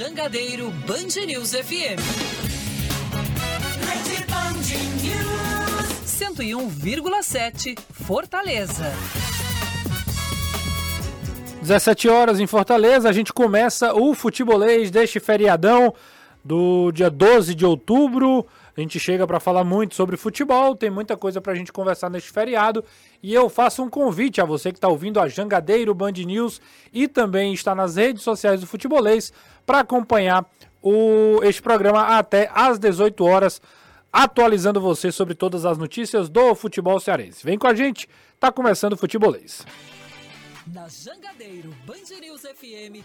Jangadeiro Band News FM. Rede Band News. 101,7 Fortaleza. 17 horas em Fortaleza, a gente começa o futebolês deste feriadão do dia 12 de outubro. A gente chega para falar muito sobre futebol, tem muita coisa para a gente conversar neste feriado. E eu faço um convite a você que está ouvindo a Jangadeiro Band News e também está nas redes sociais do futebolês para acompanhar o, este programa até às 18 horas, atualizando você sobre todas as notícias do futebol cearense. Vem com a gente, tá começando o futebolês. Na Jangadeiro Band News FM,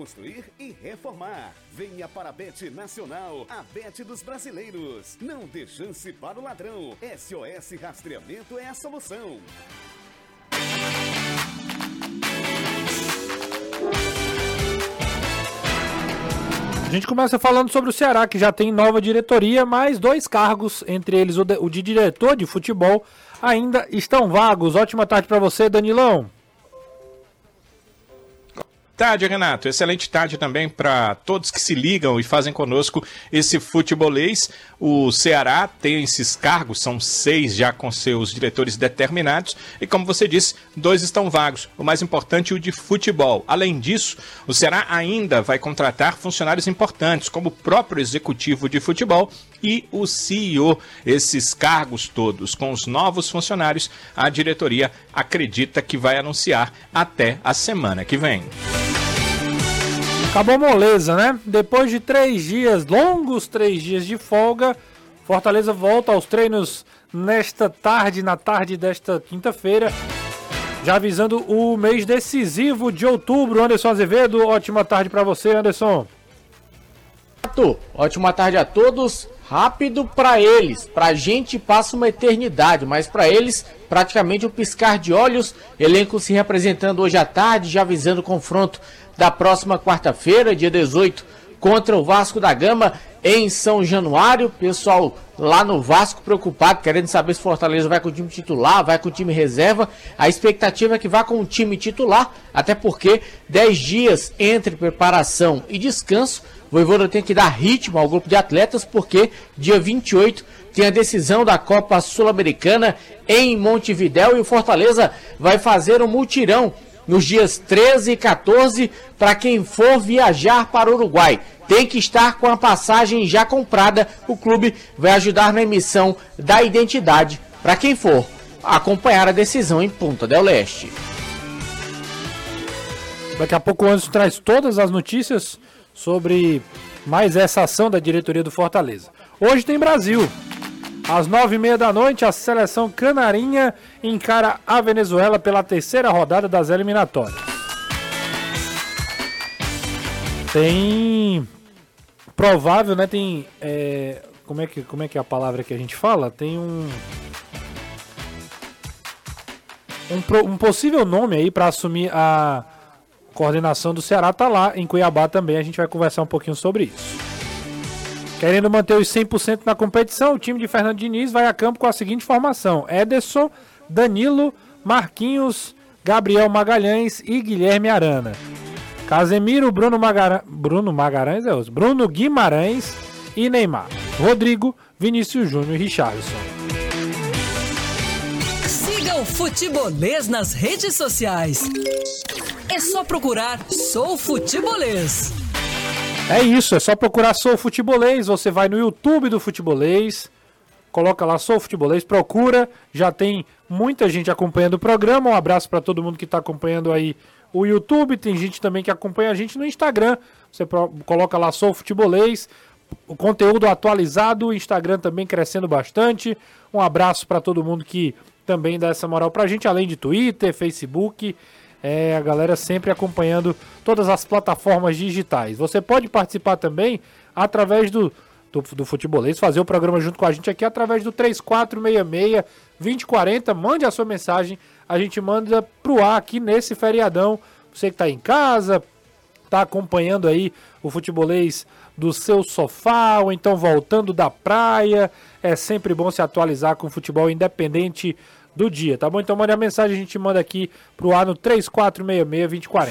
construir e reformar. Venha para a Bet Nacional, a Bet dos brasileiros. Não dê chance para o ladrão. SOS Rastreamento é a solução. A gente começa falando sobre o Ceará, que já tem nova diretoria, mas dois cargos, entre eles o de, o de diretor de futebol, ainda estão vagos. Ótima tarde para você, Danilão. Tarde, Renato. Excelente tarde também para todos que se ligam e fazem conosco esse futebolês. O Ceará tem esses cargos, são seis já com seus diretores determinados, e como você disse, dois estão vagos. O mais importante, o de futebol. Além disso, o Ceará ainda vai contratar funcionários importantes, como o próprio executivo de futebol e o CEO. Esses cargos todos com os novos funcionários, a diretoria acredita que vai anunciar até a semana que vem. Acabou moleza, né? Depois de três dias, longos três dias de folga, Fortaleza volta aos treinos nesta tarde, na tarde desta quinta-feira. Já avisando o mês decisivo de outubro. Anderson Azevedo, ótima tarde para você, Anderson. Ótima tarde a todos. Rápido para eles, pra gente passa uma eternidade, mas para eles praticamente um piscar de olhos. Elenco se representando hoje à tarde, já avisando o confronto da próxima quarta-feira, dia 18, contra o Vasco da Gama em São Januário. Pessoal lá no Vasco preocupado, querendo saber se Fortaleza vai com o time titular, vai com o time reserva. A expectativa é que vá com o time titular, até porque 10 dias entre preparação e descanso. O Voivoda tem que dar ritmo ao grupo de atletas, porque dia 28 tem a decisão da Copa Sul-Americana em Montevidéu e o Fortaleza vai fazer um multirão nos dias 13 e 14 para quem for viajar para o Uruguai. Tem que estar com a passagem já comprada. O clube vai ajudar na emissão da identidade para quem for acompanhar a decisão em Punta del Leste. Daqui a pouco o Anderson traz todas as notícias sobre mais essa ação da diretoria do Fortaleza. Hoje tem Brasil. Às nove e meia da noite, a seleção canarinha encara a Venezuela pela terceira rodada das eliminatórias. Tem provável, né? Tem é, como é que como é que é a palavra que a gente fala? Tem um um, um possível nome aí para assumir a coordenação do Ceará tá lá em Cuiabá também. A gente vai conversar um pouquinho sobre isso. Querendo manter os 100% na competição, o time de Fernando Diniz vai a campo com a seguinte formação: Ederson, Danilo, Marquinhos, Gabriel Magalhães e Guilherme Arana. Casemiro, Bruno, Magara... Bruno Magalhães é os Bruno Guimarães e Neymar. Rodrigo, Vinícius Júnior e Richarlison. O Futebolês nas redes sociais. É só procurar Sou Futebolês. É isso, é só procurar Sou Futebolês. Você vai no YouTube do Futebolês, coloca lá Sou Futebolês, procura. Já tem muita gente acompanhando o programa. Um abraço para todo mundo que está acompanhando aí o YouTube. Tem gente também que acompanha a gente no Instagram. Você coloca lá Sou Futebolês. O conteúdo atualizado, o Instagram também crescendo bastante. Um abraço para todo mundo que também dá essa moral pra gente, além de Twitter, Facebook É, a galera sempre acompanhando todas as plataformas digitais. Você pode participar também através do, do, do Futebolês, fazer o programa junto com a gente aqui através do 3466-2040. Mande a sua mensagem, a gente manda pro ar aqui nesse feriadão. Você que está em casa, está acompanhando aí o Futebolês do seu sofá ou então voltando da praia. É sempre bom se atualizar com o futebol independente do dia, tá bom? Então mande a mensagem, a gente manda aqui pro ar no 3466-2040.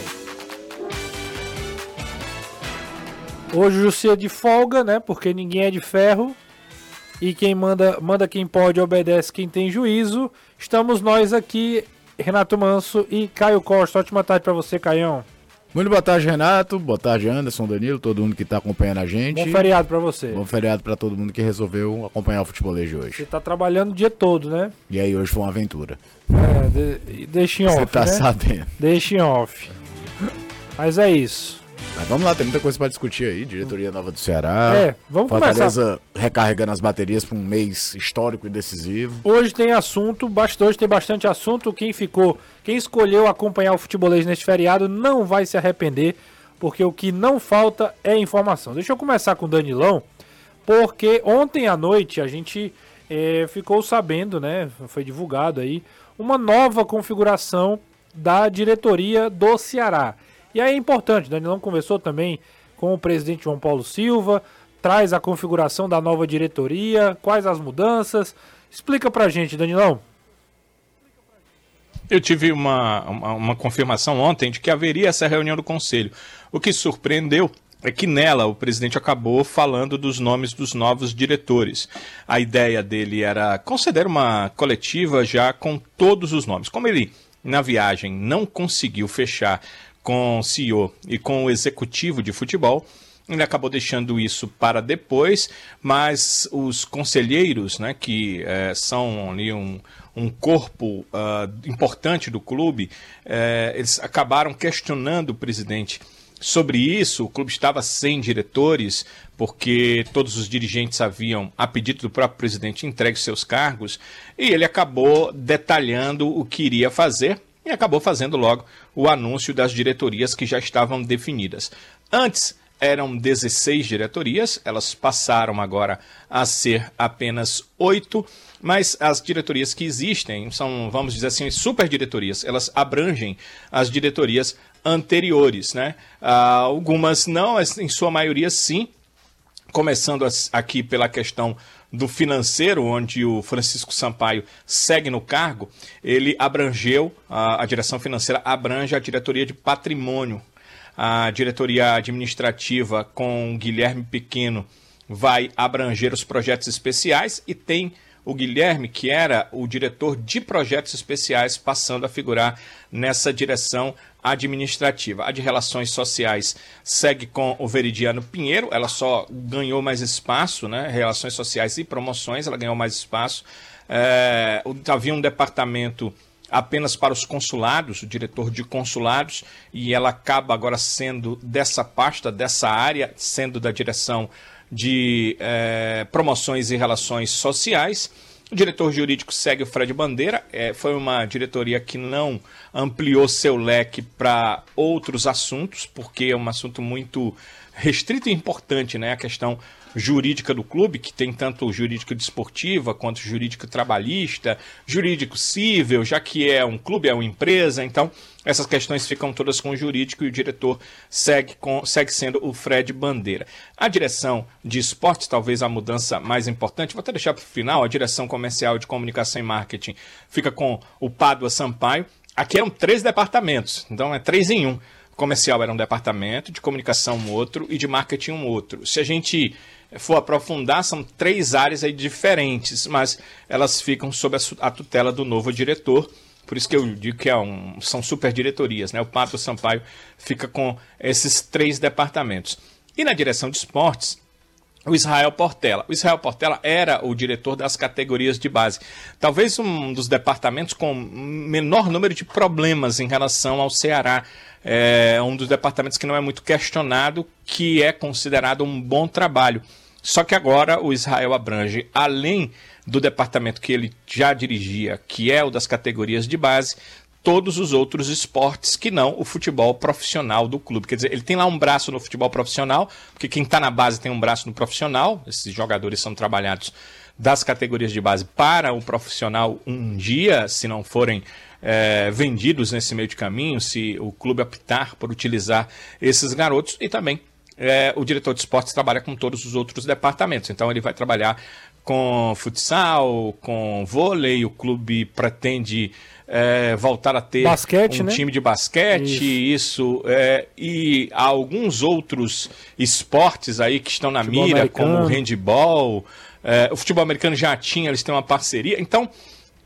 Hoje o Jussi é de folga, né? Porque ninguém é de ferro. E quem manda, manda quem pode, obedece quem tem juízo. Estamos nós aqui, Renato Manso e Caio Costa. Ótima tarde para você, Caião. Muito boa tarde, Renato. Boa tarde, Anderson, Danilo, todo mundo que está acompanhando a gente. Bom feriado para você. Bom feriado para todo mundo que resolveu acompanhar o futebolês de hoje. Você está trabalhando o dia todo, né? E aí hoje foi uma aventura. É, de, deixa em off, Você tá né? sabendo. Deixa em off. Mas é isso. Mas vamos lá, tem muita coisa para discutir aí. Diretoria nova do Ceará. É, vamos Fortaleza começar. recarregando as baterias para um mês histórico e decisivo. Hoje tem assunto, hoje tem bastante assunto. Quem ficou, quem escolheu acompanhar o futebolês neste feriado não vai se arrepender, porque o que não falta é informação. Deixa eu começar com o Danilão, porque ontem à noite a gente é, ficou sabendo, né? Foi divulgado aí uma nova configuração da diretoria do Ceará. E aí é importante, Danilão conversou também com o presidente João Paulo Silva, traz a configuração da nova diretoria, quais as mudanças. Explica pra gente, Danilão. Eu tive uma, uma, uma, confirmação ontem de que haveria essa reunião do conselho. O que surpreendeu é que nela o presidente acabou falando dos nomes dos novos diretores. A ideia dele era conceder uma coletiva já com todos os nomes. Como ele, na viagem, não conseguiu fechar com o CEO e com o executivo de futebol. Ele acabou deixando isso para depois, mas os conselheiros, né, que é, são ali um, um corpo uh, importante do clube, é, eles acabaram questionando o presidente sobre isso. O clube estava sem diretores, porque todos os dirigentes haviam, a pedido do próprio presidente, entregue seus cargos, e ele acabou detalhando o que iria fazer e acabou fazendo logo o anúncio das diretorias que já estavam definidas. Antes eram 16 diretorias, elas passaram agora a ser apenas oito, mas as diretorias que existem são, vamos dizer assim, super diretorias, elas abrangem as diretorias anteriores, né? Ah, algumas não, em sua maioria sim, começando aqui pela questão do financeiro, onde o Francisco Sampaio segue no cargo, ele abrangeu, a, a direção financeira abrange a diretoria de patrimônio. A diretoria administrativa com Guilherme Pequeno vai abranger os projetos especiais e tem o Guilherme, que era o diretor de projetos especiais, passando a figurar nessa direção administrativa. A de relações sociais segue com o Veridiano Pinheiro, ela só ganhou mais espaço, né? Relações sociais e promoções, ela ganhou mais espaço. É, havia um departamento apenas para os consulados, o diretor de consulados, e ela acaba agora sendo dessa pasta, dessa área, sendo da direção de é, promoções e relações sociais. O diretor jurídico segue o Fred Bandeira. É, foi uma diretoria que não ampliou seu leque para outros assuntos, porque é um assunto muito restrito e importante, né? A questão jurídica do clube, que tem tanto jurídico desportiva quanto jurídico trabalhista, jurídico civil, já que é um clube, é uma empresa, então essas questões ficam todas com o jurídico e o diretor segue, com, segue sendo o Fred Bandeira. A direção de esportes, talvez a mudança mais importante, vou até deixar para o final, a direção comercial de comunicação e marketing fica com o Pádua Sampaio. Aqui eram três departamentos, então é três em um. Comercial era um departamento, de comunicação um outro e de marketing um outro. Se a gente for aprofundar, são três áreas aí diferentes, mas elas ficam sob a tutela do novo diretor. Por isso que eu digo que é um, são super diretorias, né? O Pato Sampaio fica com esses três departamentos. E na direção de esportes, o Israel Portela. O Israel Portela era o diretor das categorias de base. Talvez um dos departamentos com menor número de problemas em relação ao Ceará. É um dos departamentos que não é muito questionado, que é considerado um bom trabalho. Só que agora o Israel abrange, além do departamento que ele já dirigia, que é o das categorias de base, todos os outros esportes que não o futebol profissional do clube. Quer dizer, ele tem lá um braço no futebol profissional, porque quem está na base tem um braço no profissional, esses jogadores são trabalhados das categorias de base para o profissional um dia, se não forem é, vendidos nesse meio de caminho, se o clube optar por utilizar esses garotos, e também é, o diretor de esportes trabalha com todos os outros departamentos. Então ele vai trabalhar com futsal, com vôlei, o clube pretende é, voltar a ter basquete, um né? time de basquete, isso, isso é, e alguns outros esportes aí que estão na futebol mira, americano. como o handball, é, o futebol americano já tinha, eles têm uma parceria, então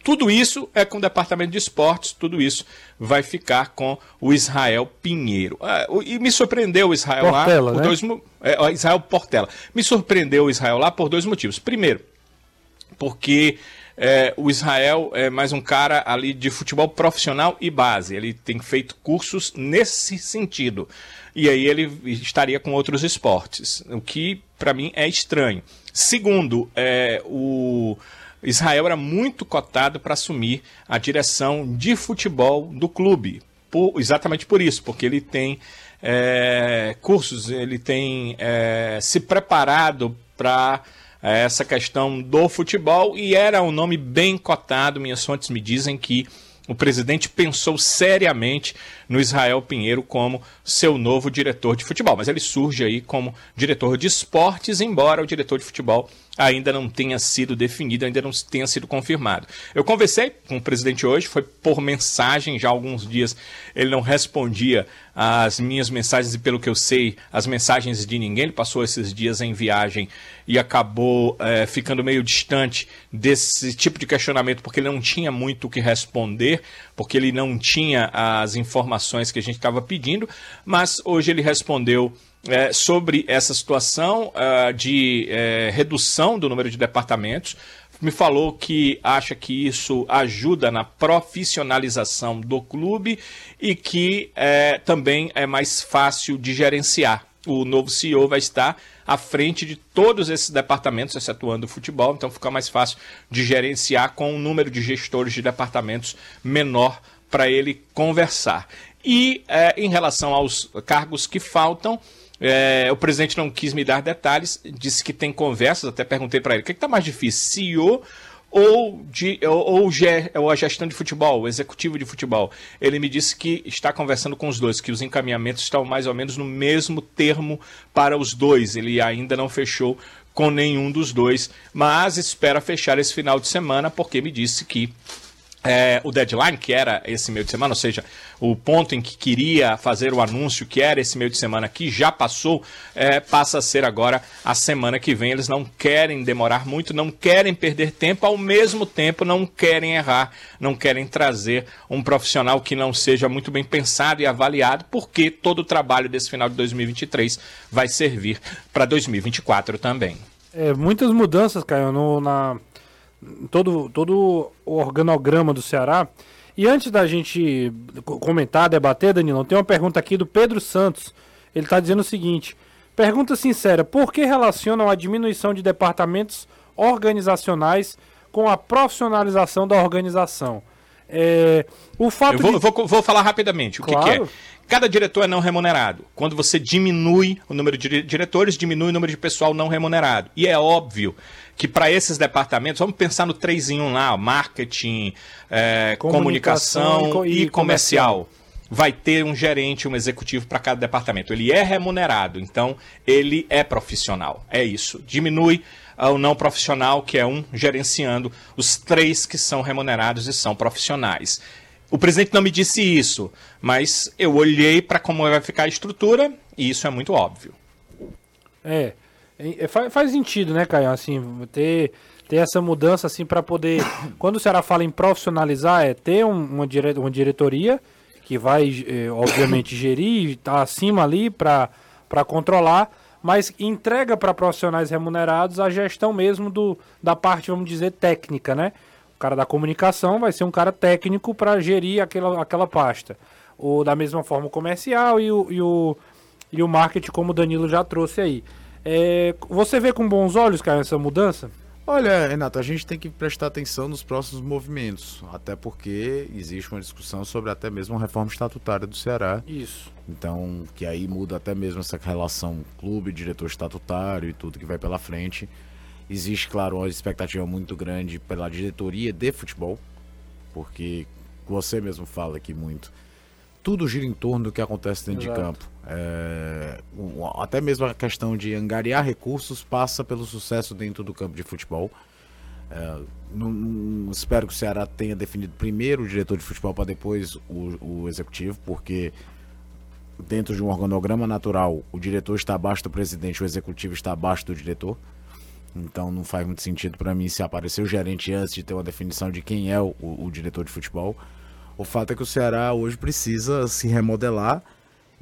tudo isso é com o departamento de esportes, tudo isso vai ficar com o Israel Pinheiro. É, e me surpreendeu o Israel Portela, lá por né? dois é, Israel Portela. Me surpreendeu o Israel lá por dois motivos. Primeiro, porque é, o Israel é mais um cara ali de futebol profissional e base. Ele tem feito cursos nesse sentido. E aí ele estaria com outros esportes, o que para mim é estranho. Segundo, é, o Israel era muito cotado para assumir a direção de futebol do clube. Por, exatamente por isso, porque ele tem é, cursos, ele tem é, se preparado para essa questão do futebol e era um nome bem cotado. Minhas fontes me dizem que o presidente pensou seriamente no Israel Pinheiro como seu novo diretor de futebol, mas ele surge aí como diretor de esportes, embora o diretor de futebol ainda não tenha sido definido, ainda não tenha sido confirmado. Eu conversei com o presidente hoje, foi por mensagem, já há alguns dias ele não respondia às minhas mensagens e pelo que eu sei, as mensagens de ninguém. Ele passou esses dias em viagem e acabou é, ficando meio distante desse tipo de questionamento porque ele não tinha muito o que responder, porque ele não tinha as informações que a gente estava pedindo, mas hoje ele respondeu é, sobre essa situação uh, de é, redução do número de departamentos. Me falou que acha que isso ajuda na profissionalização do clube e que é, também é mais fácil de gerenciar. O novo CEO vai estar à frente de todos esses departamentos, excetuando o futebol, então fica mais fácil de gerenciar com um número de gestores de departamentos menor para ele conversar. E é, em relação aos cargos que faltam, é, o presidente não quis me dar detalhes, disse que tem conversas, até perguntei para ele, o que está mais difícil, CEO ou, de, ou, ou, a gestão de futebol, o executivo de futebol? Ele me disse que está conversando com os dois, que os encaminhamentos estão mais ou menos no mesmo termo para os dois. Ele ainda não fechou com nenhum dos dois, mas espera fechar esse final de semana, porque me disse que é, o deadline, que era esse meio de semana, ou seja, o ponto em que queria fazer o anúncio, que era esse meio de semana que já passou, é, passa a ser agora a semana que vem. Eles não querem demorar muito, não querem perder tempo, ao mesmo tempo não querem errar, não querem trazer um profissional que não seja muito bem pensado e avaliado, porque todo o trabalho desse final de 2023 vai servir para 2024 também. É, muitas mudanças, Caio, no, na todo, todo o organograma do Ceará. E antes da gente comentar, debater, Danilo, tem uma pergunta aqui do Pedro Santos. Ele está dizendo o seguinte: pergunta sincera, por que relacionam a diminuição de departamentos organizacionais com a profissionalização da organização? É, o fato Eu vou, de... vou, vou falar rapidamente o claro. que, que é. Cada diretor é não remunerado. Quando você diminui o número de diretores, diminui o número de pessoal não remunerado. E é óbvio que para esses departamentos, vamos pensar no 3 em 1 lá, marketing, é, comunicação, comunicação, e, e comercial. comercial. Vai ter um gerente, um executivo para cada departamento. Ele é remunerado, então ele é profissional. É isso. Diminui o não profissional, que é um gerenciando os três que são remunerados e são profissionais. O presidente não me disse isso, mas eu olhei para como vai ficar a estrutura e isso é muito óbvio. É. É, faz, faz sentido, né, Caio? Assim, ter, ter essa mudança assim para poder. Quando o Ceará fala em profissionalizar, é ter um, uma, dire, uma diretoria que vai, é, obviamente, gerir, tá acima ali para controlar, mas entrega para profissionais remunerados a gestão mesmo do, da parte, vamos dizer, técnica, né? O cara da comunicação vai ser um cara técnico para gerir aquela, aquela pasta. Ou da mesma forma o comercial e o, e o, e o marketing, como o Danilo já trouxe aí. É, você vê com bons olhos, cara, essa mudança? Olha, Renato, a gente tem que prestar atenção nos próximos movimentos, até porque existe uma discussão sobre até mesmo a reforma estatutária do Ceará. Isso. Então, que aí muda até mesmo essa relação clube, diretor estatutário e tudo que vai pela frente. Existe, claro, uma expectativa muito grande pela diretoria de futebol, porque você mesmo fala aqui muito. Tudo gira em torno do que acontece dentro Exato. de campo. É, até mesmo a questão de angariar recursos passa pelo sucesso dentro do campo de futebol. É, não, não, espero que o Ceará tenha definido primeiro o diretor de futebol para depois o, o executivo, porque dentro de um organograma natural, o diretor está abaixo do presidente, o executivo está abaixo do diretor. Então não faz muito sentido para mim se aparecer o gerente antes de ter uma definição de quem é o, o, diretor de futebol. O fato é que o Ceará hoje precisa se remodelar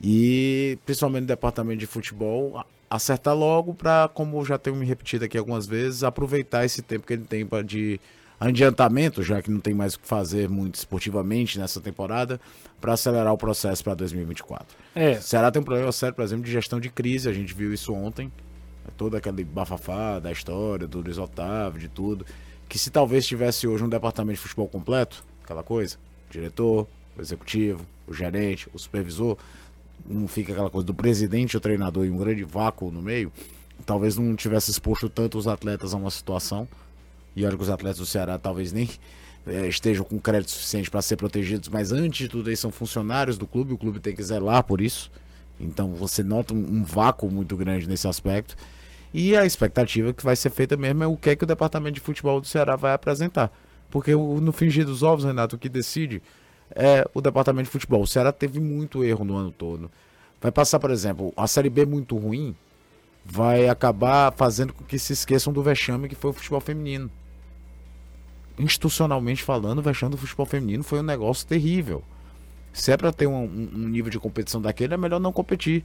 e, principalmente no departamento de futebol, acertar logo para, como já tenho me repetido aqui algumas vezes, aproveitar esse tempo que ele tem de adiantamento, já que não tem mais o que fazer muito esportivamente nessa temporada, para acelerar o processo para 2024. É. O Ceará tem um problema sério, por exemplo, de gestão de crise, a gente viu isso ontem todo aquele bafafá da história, do Luiz Otávio, de tudo. Que se talvez tivesse hoje um departamento de futebol completo, aquela coisa, o diretor, o executivo, o gerente, o supervisor, não fica aquela coisa do presidente, o treinador e um grande vácuo no meio, talvez não tivesse exposto tanto os atletas a uma situação. E olha que os atletas do Ceará talvez nem é, estejam com crédito suficiente para ser protegidos, mas antes de tudo eles são funcionários do clube, o clube tem que zelar por isso. Então você nota um, um vácuo muito grande nesse aspecto. E a expectativa que vai ser feita mesmo é o que é que o departamento de futebol do Ceará vai apresentar. Porque no fingir dos ovos, Renato, o que decide é o departamento de futebol. O Ceará teve muito erro no ano todo. Vai passar, por exemplo, a Série B muito ruim, vai acabar fazendo com que se esqueçam do vexame que foi o futebol feminino. Institucionalmente falando, o vexame do futebol feminino foi um negócio terrível. Se é para ter um, um, nível de competição daquele, é melhor não competir.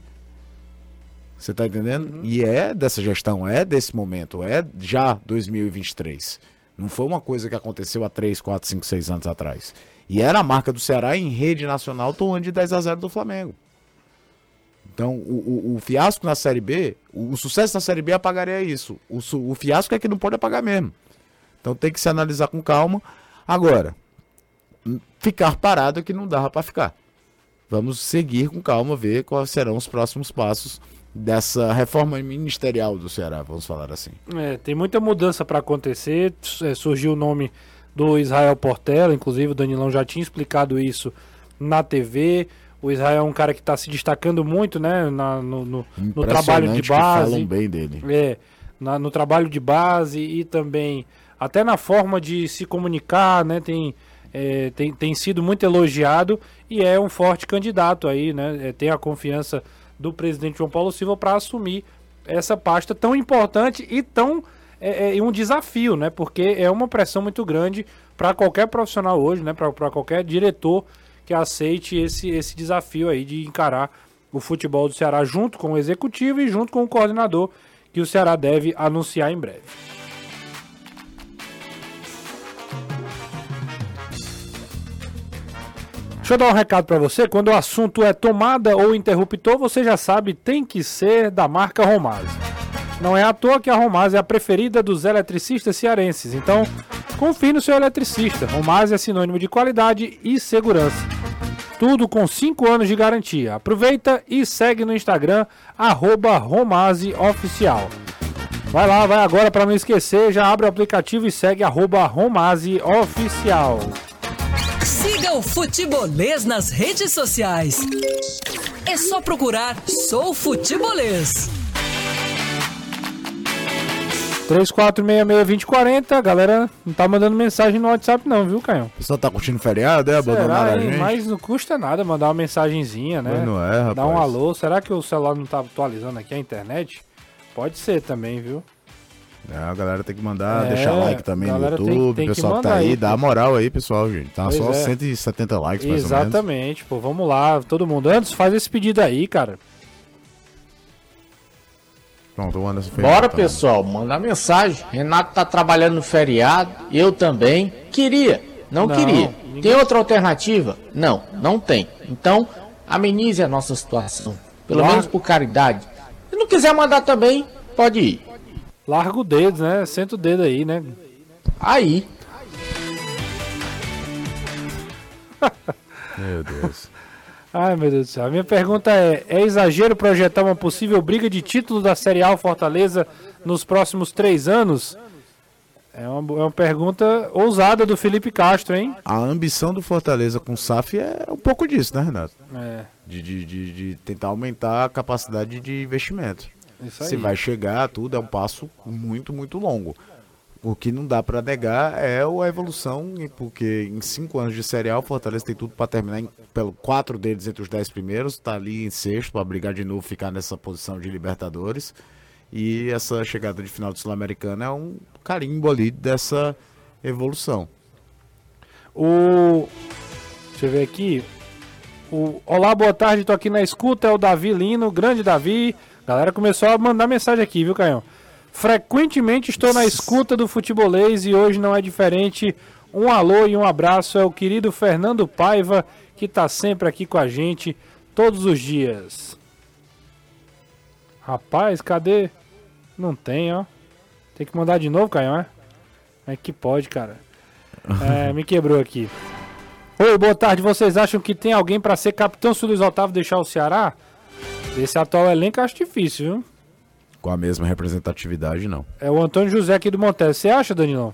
Você tá entendendo? Uhum. E é dessa gestão, é desse momento, é já 2023. Não foi uma coisa que aconteceu há 3, 4, 5, 6 anos atrás. E era a marca do Ceará em rede nacional tomando de 10 a 0 do Flamengo. Então, o, o, o fiasco na Série B, o, o, sucesso na Série B apagaria isso. O, o fiasco é que não pode apagar mesmo. Então tem que se analisar com calma. Agora, ficar parado é que não dava para ficar. Vamos seguir com calma, ver quais serão os próximos passos dessa reforma ministerial do Ceará, vamos falar assim. É, tem muita mudança para acontecer. É, surgiu o nome do Israel Portela, inclusive o Danilão já tinha explicado isso na TV. O Israel é um cara que está se destacando muito, né, na, no, no, no, trabalho de base. falam bem dele. É, na, no trabalho de base e também até na forma de se comunicar, né, tem, é, tem, tem sido muito elogiado e é um forte candidato aí, né, é, tem a confiança do presidente João Paulo Silva para assumir essa pasta tão importante e tão é, é, um desafio, né? Porque é uma pressão muito grande para qualquer profissional hoje, né? Para qualquer diretor que aceite esse, esse desafio aí de encarar o futebol do Ceará junto com o executivo e junto com o coordenador que o Ceará deve anunciar em breve. Deixa eu dar um recado para você. Quando o assunto é tomada ou interruptor, você já sabe, tem que ser da marca Romase. Não é à toa que a Romase é a preferida dos eletricistas cearenses. Então, confie no seu eletricista. Romase é sinônimo de qualidade e segurança. Tudo com 5 anos de garantia. Aproveita e segue no Instagram, @romaseoficial. Vai lá, vai agora para não esquecer, já abre o aplicativo e segue @romaseoficial. Siga o Futebolês nas redes sociais. É só procurar Sou Futebolês. 3466-2040, galera não tá mandando mensagem no WhatsApp não, viu, Caio? O pessoal tá curtindo feriado, é? Abandonaram a gente? Mas não custa nada mandar uma mensagenzinha, né? Mas não é, rapaz. Dar um alô. Será que o celular não tá atualizando aqui a internet? Pode ser também, viu? É, a galera tem que mandar, é, deixar like também no YouTube, tem, tem pessoal que, que tá aí, aí, dá moral aí, pessoal, gente. Tá pois só é. 170 likes, mais Exatamente, pô, vamos lá, todo mundo. Antes, faz esse pedido aí, cara. Pronto, o Anderson fez. Bora, então. pessoal, mandar mensagem. Renato tá trabalhando no feriado, eu também. Queria, não, não queria. Ninguém... Tem outra alternativa? Não, não tem. Então, amenize a nossa situação. Pelo menos por caridade. Se não quiser mandar também, pode ir. Larga o dedo, né? Senta o dedo aí, né? Aí. Meu Deus. Ai, meu Deus do céu. A minha pergunta é: é exagero projetar uma possível briga de título da Série A Fortaleza nos próximos três anos? É uma, é uma pergunta ousada do Felipe Castro, hein? A ambição do Fortaleza com o SAF é um pouco disso, né, Renato? É. De, de, de, de tentar aumentar a capacidade de investimento. Se vai chegar, tudo é um passo muito, muito longo. O que não dá para negar é a evolução, porque em cinco anos de o Fortaleza tem tudo para terminar em, pelo quatro deles entre os dez primeiros, está ali em sexto para brigar de novo, ficar nessa posição de Libertadores. E essa chegada de final do Sul-Americana é um carimbo ali dessa evolução. O. Deixa eu ver aqui. O... Olá, boa tarde, tô aqui na escuta, é o Davi Lino, grande Davi. A galera começou a mandar mensagem aqui, viu, Canhão? Frequentemente estou na escuta do futebolês e hoje não é diferente. Um alô e um abraço é o querido Fernando Paiva, que está sempre aqui com a gente todos os dias. Rapaz, cadê? Não tem, ó. Tem que mandar de novo, Caio, é? É que pode, cara. É, me quebrou aqui. Oi, boa tarde. Vocês acham que tem alguém para ser capitão se o Luiz Otávio deixar o Ceará? Esse atual elenco eu acho difícil, viu? Com a mesma representatividade, não. É o Antônio José aqui do Montes. Você acha, Danilão?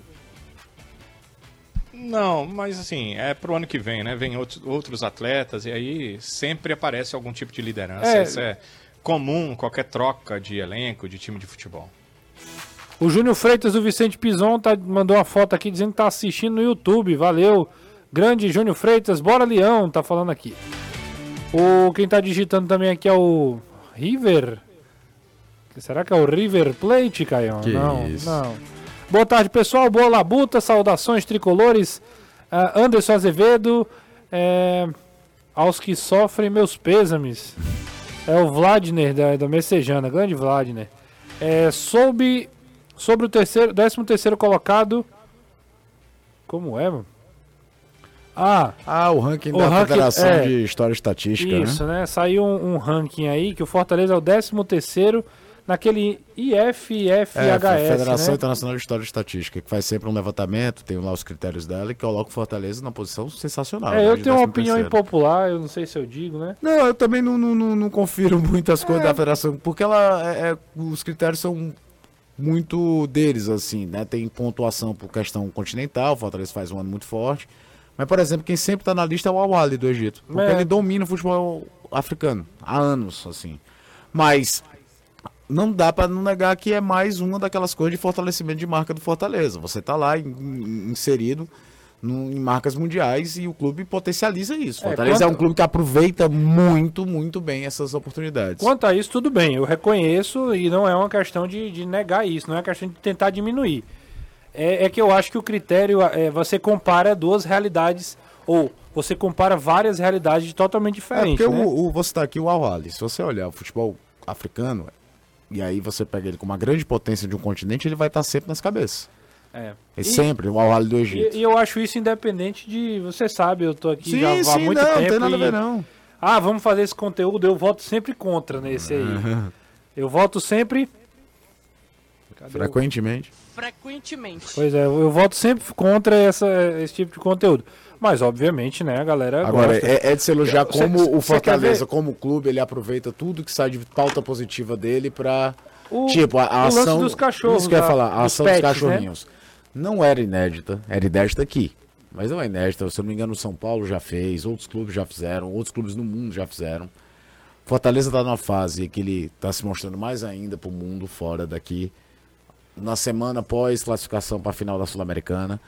Não, mas assim, é pro ano que vem, né? Vem outros, outros atletas e aí sempre aparece algum tipo de liderança. É. Isso é comum, qualquer troca de elenco, de time de futebol. O Júnior Freitas do Vicente Pison tá, mandou uma foto aqui dizendo que tá assistindo no YouTube. Valeu. Grande Júnior Freitas, bora Leão, tá falando aqui. O quem tá digitando também aqui é o River. Será que é o River Plate, Caião? Não, isso. não. Boa tarde, pessoal. Boa labuta, saudações tricolores. Ah, Anderson Azevedo, é, aos que sofrem meus pêsames. É o Vladner da, da Messejana, grande Vladner. É, soube sobre o terceiro, 13 terceiro colocado. Como é, mano? Ah, Ah, o ranking O da ranking, Federação é. de História e Estatística, isso, né? né? Saiu um, um ranking aí que o Fortaleza é o 13 terceiro naquele IFFHS, É, a Federação né? Internacional de História e Estatística, que faz sempre um levantamento, tem lá os critérios dela e coloca o Fortaleza na posição sensacional. É, né, eu tenho uma 13º. opinião impopular, eu não sei se eu digo, né? Não, eu também não, não, não, não confiro muitas coisas da federação, porque ela é- é- os critérios são muito deles, assim, né? Tem pontuação por questão continental, o Fortaleza faz um ano muito forte. Mas, por exemplo, quem sempre tá na lista é o Awali do Egito. Porque É. ele domina o futebol africano há anos, assim. Mas não dá pra não negar que é mais uma daquelas coisas de fortalecimento de marca do Fortaleza. Você tá lá in- in- inserido no- em marcas mundiais e o clube potencializa isso. É, Fortaleza é um quanto- clube que aproveita muito, muito bem essas oportunidades. Quanto a isso, tudo bem, eu reconheço e não é uma questão de, de negar isso, não é uma questão de tentar diminuir. É, é que eu acho que o critério é você compara duas realidades, ou você compara várias realidades totalmente É diferentes. porque né? o, o, você tá aqui o Al-Ahly. Se você olhar o futebol africano, e aí você pega ele com uma grande potência de um continente, ele vai estar sempre nas cabeças. É. E, E- sempre, o Al-Ahly do Egito. E, e eu acho isso independente de. Você sabe, eu tô aqui sim, já há sim, muito não, tempo. não tem nada a ver não. Ah, vamos fazer esse conteúdo, eu voto sempre contra nesse aí. Eu voto sempre. Cadê o- Frequentemente. Pois é, eu voto sempre contra essa, esse tipo de conteúdo. Mas, obviamente, né, a galera Agora, gosta. é, é de se elogiar como cê- o Fortaleza, como clube, ele aproveita tudo que sai de pauta positiva dele pra. O- tipo, a, a o lance ação. dos cachorros Isso que eu ia falar, a dos ação pets, dos né? cachorrinhos. Não era inédita, era inédita aqui. Mas não é inédita, se eu não me engano, o São Paulo já fez, outros clubes já fizeram, outros clubes no mundo já fizeram. Fortaleza tá numa fase que ele tá se mostrando mais ainda pro mundo fora daqui. Na semana após classificação para a final da Sul-Americana,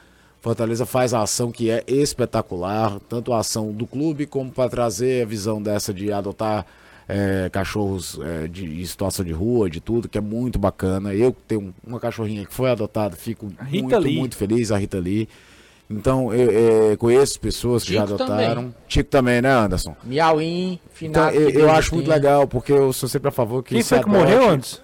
Fortaleza faz a ação que é espetacular, tanto a ação do clube como para trazer a visão dessa de adotar é, cachorros é, de, em situação de rua, de tudo, que é muito bacana. Eu tenho uma cachorrinha que foi adotada, fico muito, Lee. muito feliz, a Rita Lee. Então, eu, é, conheço pessoas que já Chico adotaram. também. Chico também, né, Anderson? Miauim, Então, eu, que eu Deus acho muito legal, porque eu sou sempre a favor que Quem se foi que morreu antes?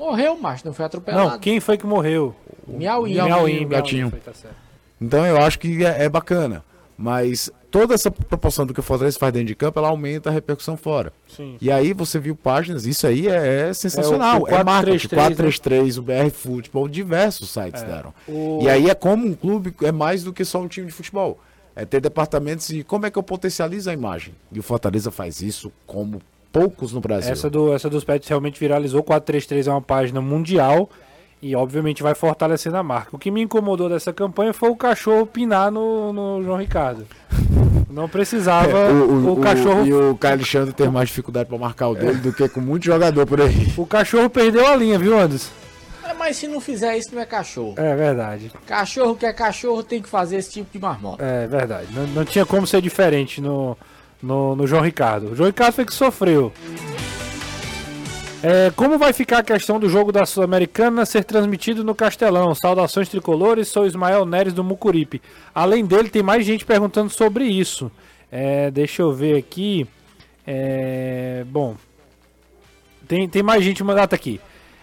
Morreu, macho, não foi atropelado. Não, quem foi que morreu? Miauim. Miauim, gatinho. foi, tá certo. Então eu acho que é, é bacana. Mas toda essa proporção do que o Fortaleza faz dentro de campo, ela aumenta a repercussão fora. Sim. E aí você viu páginas, isso aí é, é sensacional. É, o, o é marketing, 433, né? o BR Futebol, diversos sites é. deram. O... E aí é como um clube, é mais do que só um time de futebol. É ter departamentos e como é que eu potencializo a imagem. E o Fortaleza faz isso como poucos no Brasil. Essa, do, essa dos pets realmente viralizou. 433 é uma página mundial e obviamente vai fortalecendo a marca. O que me incomodou dessa campanha foi o cachorro pinar no, no João Ricardo. Não precisava é, o, o, o, cachorro. E o Caio Alexandre ter mais dificuldade para marcar o dele é. do que com muito jogador por aí. O cachorro perdeu a linha, viu, Anderson? É, mas se não fizer isso, não é cachorro. É verdade. Cachorro que é cachorro tem que fazer esse tipo de marmota. É verdade. Não, não tinha como ser diferente no, no, no João Ricardo. O João Ricardo foi que sofreu. É, como vai ficar a questão do jogo da Sul-Americana ser transmitido no Castelão? Saudações tricolores, sou Ismael Neres do Mucuripe. Além dele, tem mais gente perguntando sobre isso. É, deixa eu ver aqui. É, bom, tem, tem mais gente mandada aqui.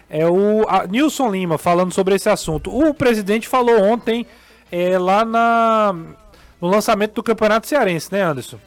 É o Nilson Lima falando sobre esse assunto. O presidente falou ontem é, lá na, no lançamento do Campeonato Cearense, né, Anderson?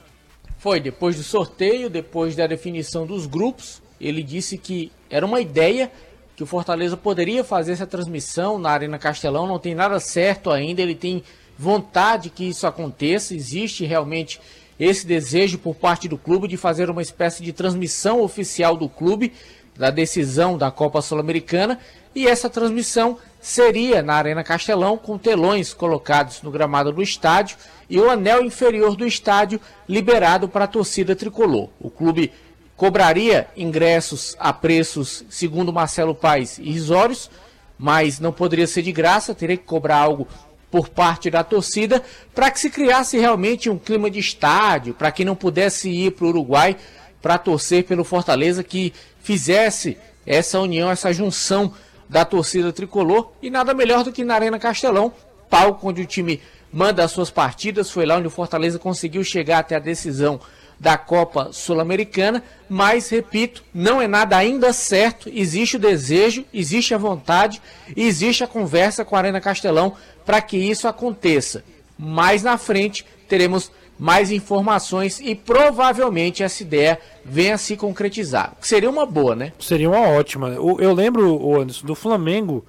Foi, depois do sorteio, depois da definição dos grupos ele disse que era uma ideia que o Fortaleza poderia fazer essa transmissão na Arena Castelão, não tem nada certo ainda, ele tem vontade que isso aconteça, existe realmente esse desejo por parte do clube de fazer uma espécie de transmissão oficial do clube da decisão da Copa Sul-Americana e essa transmissão seria na Arena Castelão com telões colocados no gramado do estádio e o anel inferior do estádio liberado para a torcida tricolor. O clube cobraria ingressos a preços, segundo Marcelo Paes, irrisórios, mas não poderia ser de graça, teria que cobrar algo por parte da torcida para que se criasse realmente um clima de estádio, para que não pudesse ir para o Uruguai para torcer pelo Fortaleza, que fizesse essa união, essa junção da torcida tricolor e nada melhor do que na Arena Castelão, palco onde o time manda as suas partidas, foi lá onde o Fortaleza conseguiu chegar até a decisão da Copa Sul-Americana, mas repito, não é nada ainda certo, existe o desejo, existe a vontade, existe a conversa com a Arena Castelão para que isso aconteça. Mais na frente teremos mais informações e provavelmente essa ideia venha a se concretizar. Seria uma boa, né? Seria uma ótima. Eu lembro, Anderson, do Flamengo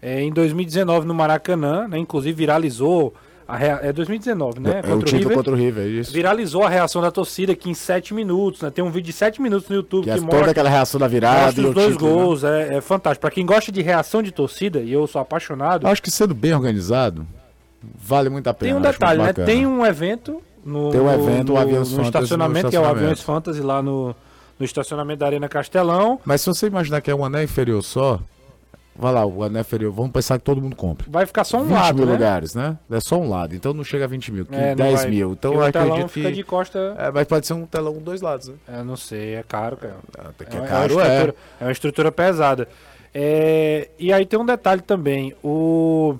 é, em 2019 no Maracanã, né, inclusive viralizou Rea... É 2019, né? É, contra o título River. contra o River, é isso. Viralizou a reação da torcida aqui em 7 minutos, né? Tem um vídeo de 7 minutos no YouTube que, que é mostra toda aquela reação da virada e os dois título, né? gols, né? é, é, fantástico. Para quem gosta de reação de torcida, e eu sou apaixonado. Acho que sendo bem organizado, vale muito a pena. Tem um detalhe, né? Tem um evento no, Tem um evento, no, o Aviões no, no estacionamento, que é o Aviões Fantasy lá no, no estacionamento da Arena Castelão. Mas se você imaginar que é um anel inferior só, Vai lá, o anel inferior, vamos pensar que todo mundo compra. Vai ficar só um 20 lado, mil né? lugares, né? É só um lado, então não chega a 20 mil, é, 10 mil. Então eu acredito que. De costa... É, mas pode ser um telão com dois lados, né? É, não sei, é caro, cara. Até que é, é caro, é. Uma é. uma estrutura pesada. É, e aí tem um detalhe também. O.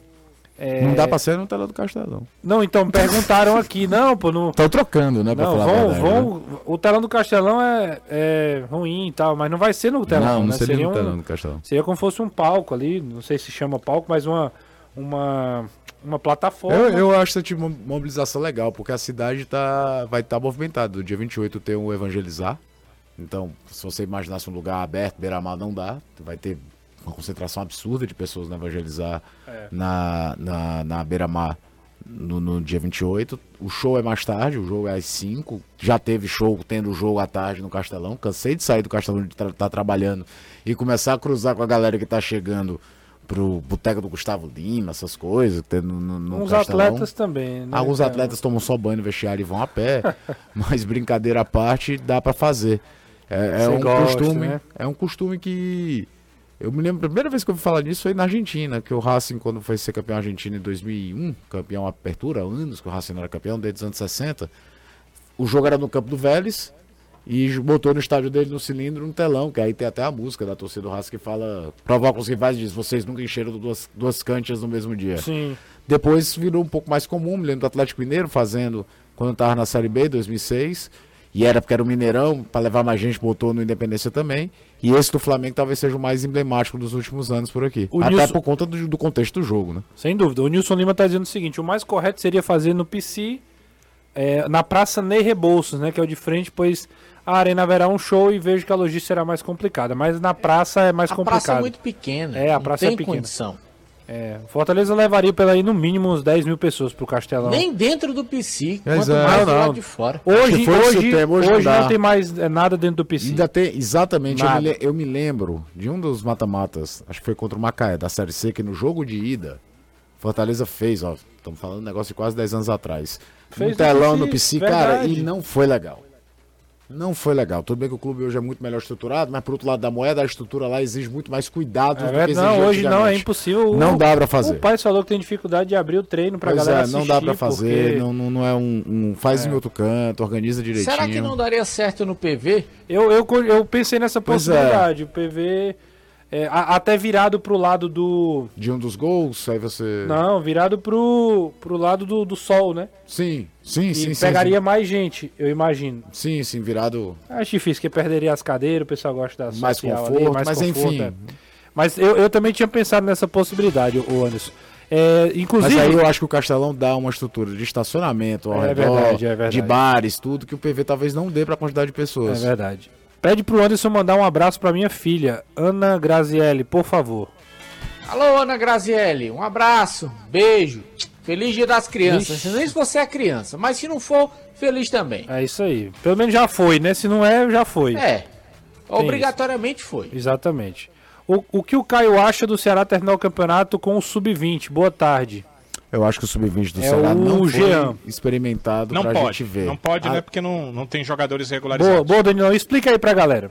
É... Não dá pra ser no telão do Castelão. Não, então perguntaram aqui, não, pô. Não... Estão trocando, né? Pra não, falar vão, verdade, vão... Né? O telão do Castelão é, é, ruim e tal, mas não vai ser no telão. Não, não né? seria, seria no um... telão do Castelão. Seria como fosse um palco ali, não sei se chama palco, mas uma. uma uma plataforma. Eu, eu acho essa tipo, mobilização legal, porque a cidade tá, vai estar tá movimentada. No dia 28 tem o Evangelizar. Então, se você imaginasse um lugar aberto, beira-mar, não dá. Vai ter uma concentração absurda de pessoas na evangelizar é. na, na, na beira-mar no, no, dia 28. O show é mais tarde, o jogo é às 5. Já teve show tendo jogo à tarde no Castelão. Cansei de sair do Castelão de estar tá trabalhando e começar a cruzar com a galera que está chegando pro Boteco do Gustavo Lima, essas coisas. No, no, no Uns Castelão. atletas também, né? Alguns atletas tomam só banho no vestiário e vão a pé. mas brincadeira à parte, dá para fazer. É, é um gosta, costume. Né? É um costume que eu me lembro, a primeira vez que eu ouvi falar nisso foi na Argentina, que o Racing, quando foi ser campeão argentino em 2001, campeão apertura, anos que o Racing não era campeão, desde os anos 60, o jogo era no campo do Vélez e botou no estádio dele no cilindro um telão, que aí tem até a música da torcida do Racing que fala, provoca os rivais e diz, vocês nunca encheram duas, duas cantias no mesmo dia. Sim. Depois virou um pouco mais comum, me lembro do Atlético Mineiro fazendo, quando estava na Série B, 2006, e era porque era o Mineirão, para levar mais gente, botou no Independência também. E esse do Flamengo talvez seja o mais emblemático dos últimos anos por aqui. O Até Nilson... por conta do, do, contexto do jogo, né? Sem dúvida. O Nilson Lima está dizendo o seguinte: o mais correto seria fazer no PC é, na Praça Ney Rebouças, né? Que é o de frente, pois a arena haverá um show e vejo que a logística será mais complicada. Mas na praça é mais a complicado. A praça é muito pequena. É, a praça é pequena. Condição. É, Fortaleza levaria pela aí no mínimo uns 10 mil pessoas pro Castelão. Nem dentro do PC, quanto Exato. mais não, não. de fora. Hoje, hoje, tema, hoje, hoje não tem mais é, nada dentro do PC. Ainda tem, exatamente, eu me, eu me, lembro de um dos mata-matas, acho que foi contra o Macaé, da Série C, que no jogo de ida, Fortaleza fez, ó, estamos falando um negócio de quase 10 anos atrás. Fez um telão no PC, cara, e não foi legal não foi legal. Tudo bem que o clube hoje é muito melhor estruturado, mas por outro lado da moeda, a estrutura lá exige muito mais cuidado é, do que Não, hoje não, é impossível. Não o, dá para fazer. O pai falou que tem dificuldade de abrir o treino pra pois galera é, não dá para fazer, porque... não, não, não, é um, um faz é. em outro canto, organiza direitinho. Será que não daria certo no PV? Eu, eu, eu pensei nessa é. possibilidade. O PV é, a, até virado pro lado do. De um dos gols, aí você. Não, virado pro, pro lado do, do sol, né? Sim, sim, e sim. Pegaria sim, mais gente, eu imagino. Sim, sim, virado. Acho difícil, porque perderia as cadeiras, o pessoal gosta da mais conforto, ali, mais mas conforto, enfim. É. Mas eu, eu também tinha pensado nessa possibilidade, o Anderson. É, inclusive... Mas aí eu acho que o Castelão dá uma estrutura de estacionamento ao é redor, verdade, é verdade. de bares, tudo, que o PV talvez não dê para a quantidade de pessoas. É verdade. Pede pro Anderson mandar um abraço pra minha filha, Ana Grazielli, por favor. Alô, Ana Grazielli, um abraço, beijo. Feliz Dia das Crianças. Ixi. Nem se você é criança, mas se não for, feliz também. É isso aí. Pelo menos já foi, né? Se não é, já foi. É. Tem Obrigatoriamente isso. foi. Exatamente. O, o que o Caio acha do Ceará terminar o campeonato com o Sub-20? Boa tarde. Eu acho que o sub-20 do é Ceará não Jean. foi experimentado não pra pode, gente ver. Não pode, ah. né? Porque não, não tem jogadores regularizados. Boa, boa, Danilo. Explica aí pra galera.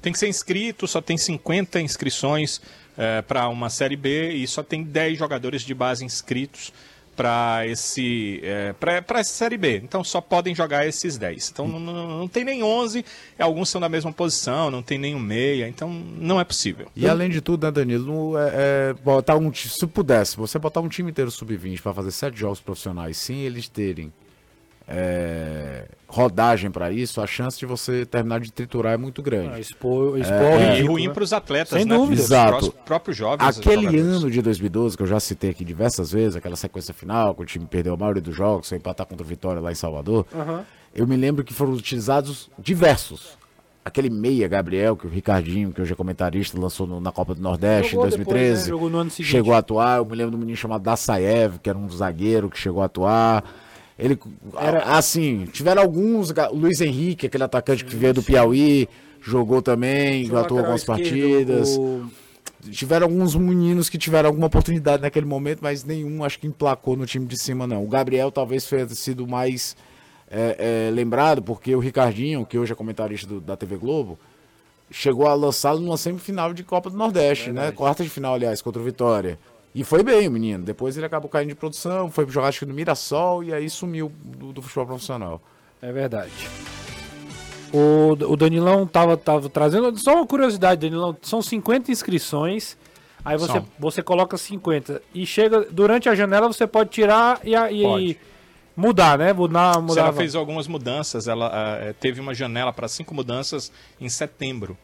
Tem que ser inscrito, só tem 50 inscrições é, para uma Série B e só tem 10 jogadores de base inscritos para esse é, para essa série B. Então só podem jogar esses 10. Então não, não, não, tem nem 11, alguns são da mesma posição, não tem nenhum meia, então não é possível. E além de tudo, né, Danilo, é, é, botar um se pudesse, você botar um time inteiro sub-20 para fazer sete jogos profissionais sem eles terem é, rodagem para isso, a chance de você terminar de triturar é muito grande. Ah, expor, expor é, e ruim né? para os atletas, Sem né? Dúvida. Exato. Os próprios jovens. Aquele ano de 2012, que eu já citei aqui diversas vezes, aquela sequência final, que o time perdeu a maioria dos jogos, sem empatar contra o Vitória lá em Salvador, uhum. eu me lembro que foram utilizados diversos. Aquele meia, Gabriel, que o Ricardinho, que hoje é comentarista, lançou no, na Copa do Nordeste jogou em 2013. Depois, né? chegou a atuar. Eu me lembro do menino chamado Dassaev, que era um zagueiro que chegou a atuar. Ele, Era... assim, tiveram alguns. O Luiz Henrique, aquele atacante que veio do Piauí, jogou também, Jogou atuou algumas partidas. O... Tiveram alguns meninos que tiveram alguma oportunidade naquele momento, mas nenhum acho que emplacou no time de cima, não. O Gabriel talvez tenha sido mais é, é, lembrado, porque o Ricardinho, que hoje é comentarista do, da TV Globo, chegou a lançá-lo numa semifinal de Copa do Nordeste, né? Quarta de final, aliás, contra o Vitória. E foi bem o menino. Depois ele acabou caindo de produção, foi jogar acho que no Mirassol e aí sumiu do, do futebol profissional. É verdade. O, o Danilão tava, tava trazendo. Só uma curiosidade, Danilão. São 50 inscrições. Aí você, você coloca 50. E chega. Durante a janela você pode tirar e, e pode. mudar, né? Mudar, mudar. ela fez algumas mudanças. Ela uh, teve uma janela para cinco mudanças em setembro.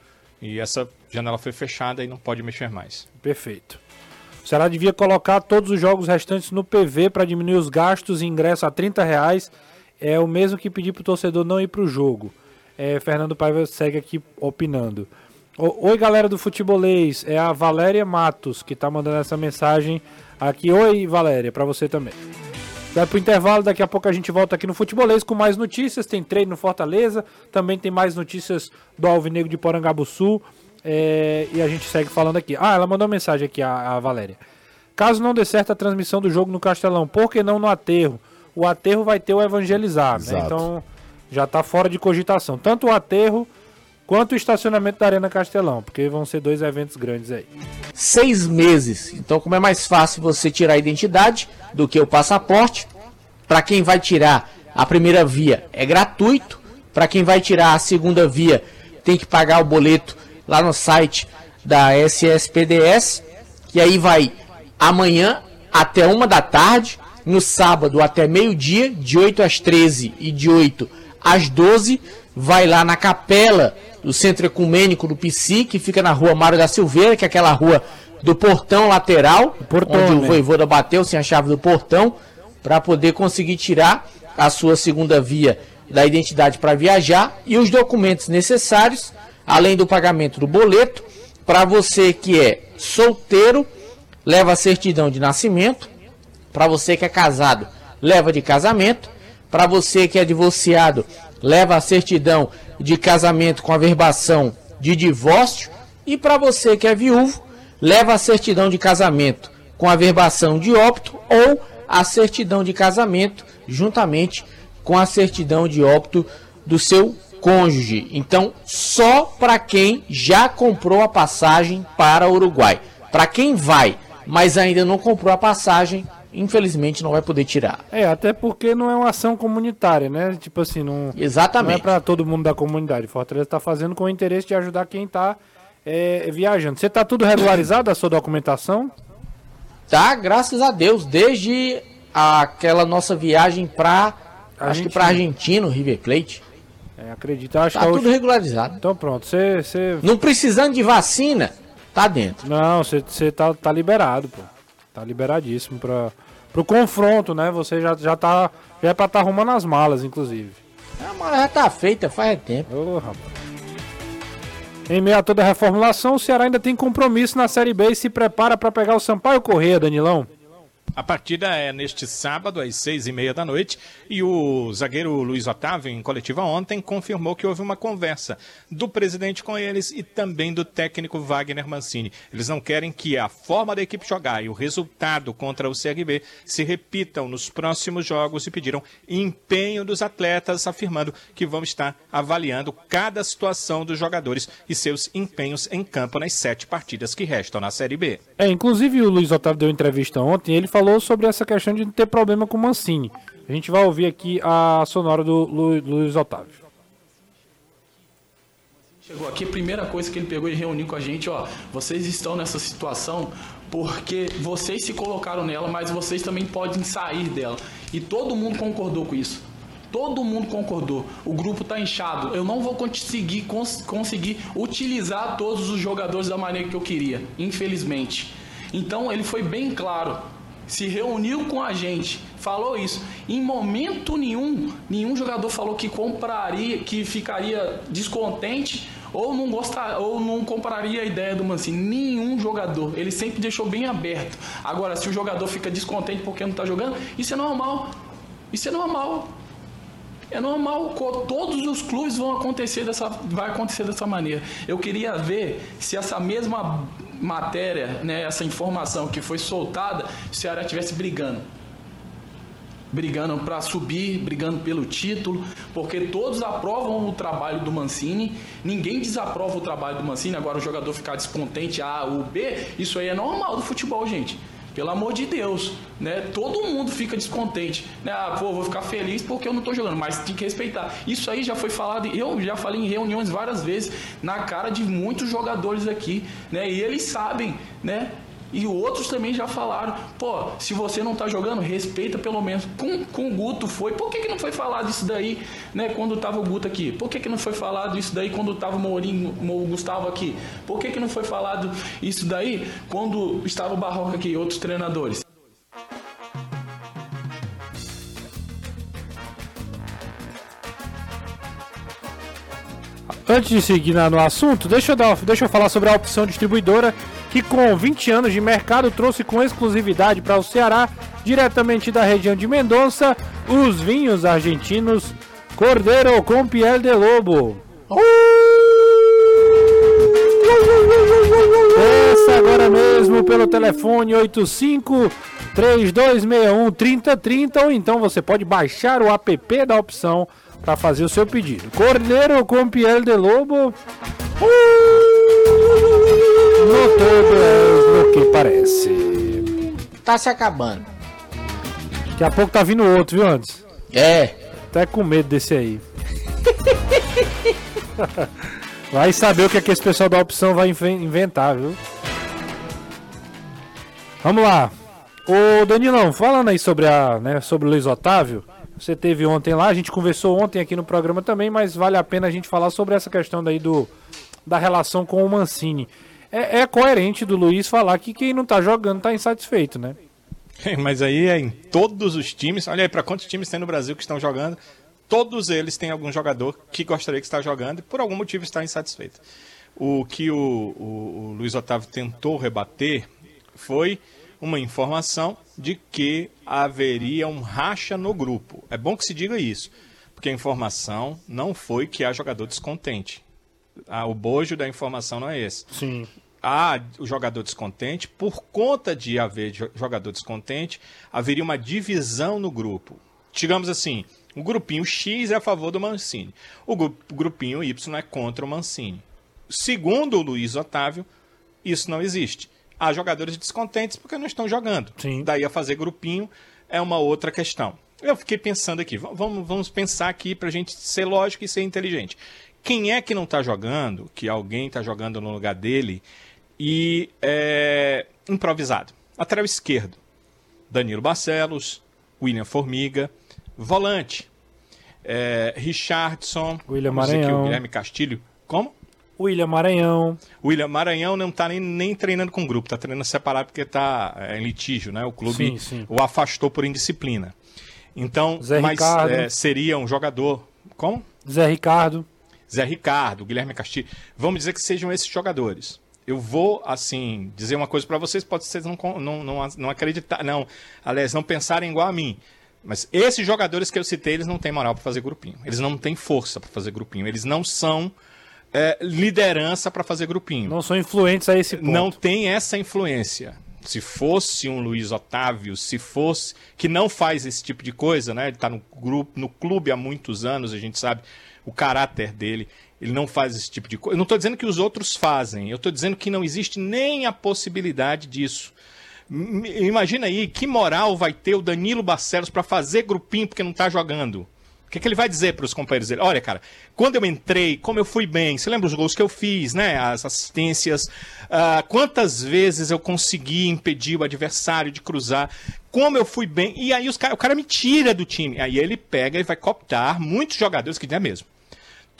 E essa janela foi fechada e não pode mexer mais. Perfeito. O Ceará devia colocar todos os jogos restantes no PV para diminuir os gastos e ingresso a 30 reais. É o mesmo que pedir para o torcedor não ir para o jogo. É, Fernando Paiva segue aqui opinando. Oi, galera do Futebolês. É a Valéria Matos que está mandando essa mensagem aqui. Oi, Valéria, para você também. Vai pro intervalo, daqui a pouco a gente volta aqui no Futebolês com mais notícias. Tem treino no Fortaleza, também tem mais notícias do Alvinegro de Porangabuçu. É, e a gente segue falando aqui. Ah, ela mandou uma mensagem aqui, a, a Valéria. Caso não dê certo a transmissão do jogo no Castelão, por que não no aterro? O aterro vai ter o evangelizar, né? Então já está fora de cogitação. Tanto o aterro quanto o estacionamento da Arena Castelão, porque vão ser dois eventos grandes aí. Seis meses. Então, como é mais fácil você tirar a identidade do que o passaporte, para quem vai tirar a primeira via é gratuito, para quem vai tirar a segunda via tem que pagar o boleto lá no site da SSPDS, que aí vai amanhã até uma da tarde, no sábado até meio-dia, de 8 às 13 e de 8 às 12, vai lá na capela do Centro Ecumênico do PC, que fica na rua Mário da Silveira, que é aquela rua do portão lateral, portão, onde né? o voivoda bateu sem a chave do portão, para poder conseguir tirar a sua segunda via da identidade para viajar. E os documentos necessários, além do pagamento do boleto. Para você que é solteiro, leva a certidão de nascimento. Para você que é casado, leva de casamento. Para você que é divorciado, leva a certidão de casamento com a verbação de divórcio. E para você que é viúvo, leva a certidão de casamento com a verbação de óbito ou a certidão de casamento juntamente com a certidão de óbito do seu cônjuge. Então, só para quem já comprou a passagem para o Uruguai. Para quem vai, mas ainda não comprou a passagem, infelizmente não vai poder tirar. É, até porque não é uma ação comunitária, né? Tipo assim, não, Exatamente. não é para todo mundo da comunidade. Fortaleza está fazendo com o interesse de ajudar quem está é, viajando. Você está tudo regularizado a sua documentação? Tá, graças a Deus, desde aquela nossa viagem para acho que para Argentina, River Plate. É, acredito. Acho tá que tudo regularizado. Então pronto, você, você... Não precisando de vacina, tá dentro. Não, você, você tá, tá liberado, pô. Tá liberadíssimo para pro confronto, né? Você já, já tá. Já é pra tá arrumando as malas, inclusive. A mala já tá feita, faz tempo. Ô, rapaz. Em meio a toda a reformulação, o Ceará ainda tem compromisso na Série B e se prepara para pegar o Sampaio Correia, Danilão. A partida é neste sábado, às seis e meia da noite, e o zagueiro Luiz Otávio, em coletiva ontem, confirmou que houve uma conversa do presidente com eles e também do técnico Wagner Mancini. Eles não querem que a forma da equipe jogar e o resultado contra o CRB se repitam nos próximos jogos e pediram empenho dos atletas, afirmando que vão estar avaliando cada situação dos jogadores e seus empenhos em campo nas sete partidas que restam na Série B. É, inclusive o Luiz Otávio deu entrevista ontem, ele falou falou sobre essa questão de ter problema com o Mancini. A gente vai ouvir aqui a sonora do Lu, Luiz Otávio. Chegou aqui, a primeira coisa que ele pegou e reuniu com a gente, ó, vocês estão nessa situação porque vocês se colocaram nela, mas vocês também podem sair dela. E todo mundo concordou com isso. Todo mundo concordou. O grupo está inchado. Eu não vou conseguir, cons conseguir utilizar todos os jogadores da maneira que eu queria, infelizmente. Então ele foi bem claro se reuniu com a gente, falou isso. Em momento nenhum, nenhum jogador falou que compraria, que ficaria descontente ou não gostar, ou não compraria a ideia do Mancini. Nenhum jogador. Ele sempre deixou bem aberto. Agora, se o jogador fica descontente porque não está jogando, isso é normal. Isso é normal. É normal, todos os clubes vão acontecer dessa, vai acontecer dessa maneira. Eu queria ver se essa mesma matéria, né, essa informação que foi soltada, se o Ceará estivesse brigando. Brigando para subir, brigando pelo título, porque todos aprovam o trabalho do Mancini, ninguém desaprova o trabalho do Mancini. Agora o jogador ficar descontente, A ou B, isso aí é normal do futebol, gente. Pelo amor de Deus, né? Todo mundo fica descontente, né? Ah, pô, vou ficar feliz porque eu não tô jogando, mas tem que respeitar. Isso aí já foi falado, eu já falei em reuniões várias vezes na cara de muitos jogadores aqui, né? E eles sabem, né? E outros também já falaram, pô, se você não tá jogando, respeita pelo menos. Com, com o Guto foi. Por que, que não foi falado isso daí, né, quando tava o Guto aqui? Por que, que não foi falado isso daí quando tava o Mourinho, o Gustavo aqui? Por que, que não foi falado isso daí quando estava o Barroca aqui outros treinadores? Antes de seguir no assunto, deixa eu, dar, deixa eu falar sobre a opção distribuidora que com 20 anos de mercado trouxe com exclusividade para o Ceará, diretamente da região de Mendonça, os vinhos argentinos Cordeiro com Piel de Lobo. Peça agora mesmo pelo telefone 85 3261 3030 ou então você pode baixar o app da opção para fazer o seu pedido. Cordeiro com Piel de Lobo. Uh! No todo é o que parece. Tá se acabando. Daqui a pouco tá vindo outro, viu, antes? É. Até com medo desse aí. vai saber o que, é que esse pessoal da opção vai inventar, viu? Vamos lá. Ô Danilão, falando aí sobre a, né, sobre o Luiz Otávio, você teve ontem lá, a gente conversou ontem aqui no programa também, mas vale a pena a gente falar sobre essa questão daí do da relação com o Mancini é, é coerente do Luiz falar que quem não tá jogando tá insatisfeito, né? Mas aí é em todos os times. Olha aí, para quantos times tem no Brasil que estão jogando? Todos eles têm algum jogador que gostaria que está jogando e por algum motivo está insatisfeito. O que o, o, o Luiz Otávio tentou rebater foi uma informação de que haveria um racha no grupo. É bom que se diga isso, porque a informação não foi que há jogador descontente. Ah, o bojo da informação não é esse. Sim. Há o jogador descontente, por conta de haver jogador descontente, haveria uma divisão no grupo. Digamos assim, o grupinho X é a favor do Mancini, o grupinho Y é contra o Mancini. Segundo o Luiz Otávio, isso não existe há jogadores descontentes porque não estão jogando. Sim. Daí a fazer grupinho é uma outra questão. Eu fiquei pensando aqui, vamos, vamos pensar aqui para a gente ser lógico e ser inteligente. Quem é que não está jogando, que alguém está jogando no lugar dele e é improvisado? Lateral esquerdo, Danilo Barcelos, William Formiga, volante, é, Richardson, William Maranhão. Guilherme Castilho. Como? William Maranhão. William Maranhão não está nem, nem treinando com grupo, está treinando separado porque está é, em litígio, né? O clube sim, sim. o afastou por indisciplina. Então, Zé mas. É, seria um jogador. Como? Zé Ricardo. Zé Ricardo, Guilherme Castilho. Vamos dizer que sejam esses jogadores. Eu vou, assim, dizer uma coisa para vocês, pode ser não, não, não, não acreditar, não, aliás, não pensarem igual a mim. Mas esses jogadores que eu citei, eles não têm moral para fazer grupinho. Eles não têm força para fazer grupinho. Eles não são é, liderança para fazer grupinho. Não são influentes a esse ponto. Não tem essa influência. Se fosse um Luiz Otávio, se fosse que não faz esse tipo de coisa, né? Ele está no grupo, no clube há muitos anos, a gente sabe o caráter dele. Ele não faz esse tipo de coisa. Eu não estou dizendo que os outros fazem. Eu estou dizendo que não existe nem a possibilidade disso. Imagina aí que moral vai ter o Danilo Barcelos para fazer grupinho porque não está jogando que, que ele vai dizer para os companheiros dele? Olha, cara, quando eu entrei, como eu fui bem, você lembra os gols que eu fiz, né? As assistências, uh, quantas vezes eu consegui impedir o adversário de cruzar, como eu fui bem. E aí os cara, o cara me tira do time. Aí ele pega e vai cooptar muitos jogadores que é mesmo.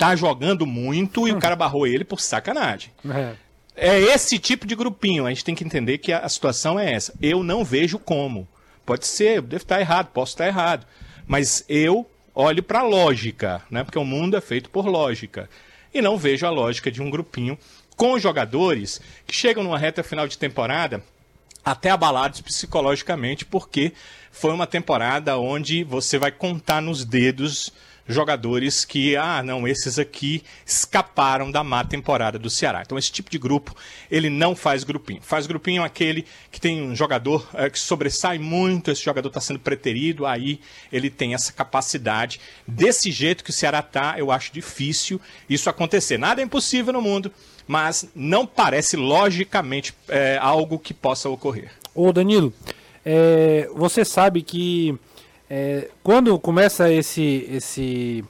Tá jogando muito e hum. o cara barrou ele por sacanagem. É. É esse tipo de grupinho. A gente tem que entender que a, situação é essa. Eu não vejo como. Pode ser, eu devo estar errado, posso estar errado. Mas eu olho para a lógica, né? porque o mundo é feito por lógica. E não vejo a lógica de um grupinho com jogadores que chegam numa reta final de temporada até abalados psicologicamente, porque foi uma temporada onde você vai contar nos dedos jogadores que, ah, não, esses aqui escaparam da má temporada do Ceará. Então, esse tipo de grupo, ele não faz grupinho. Faz grupinho aquele que tem um jogador é, que sobressai muito, esse jogador está sendo preterido, aí ele tem essa capacidade. Desse jeito que o Ceará está, eu acho difícil isso acontecer. Nada é impossível no mundo, mas não parece logicamente é, algo que possa ocorrer. Ô, Danilo, é, você sabe que é, quando começa esse esse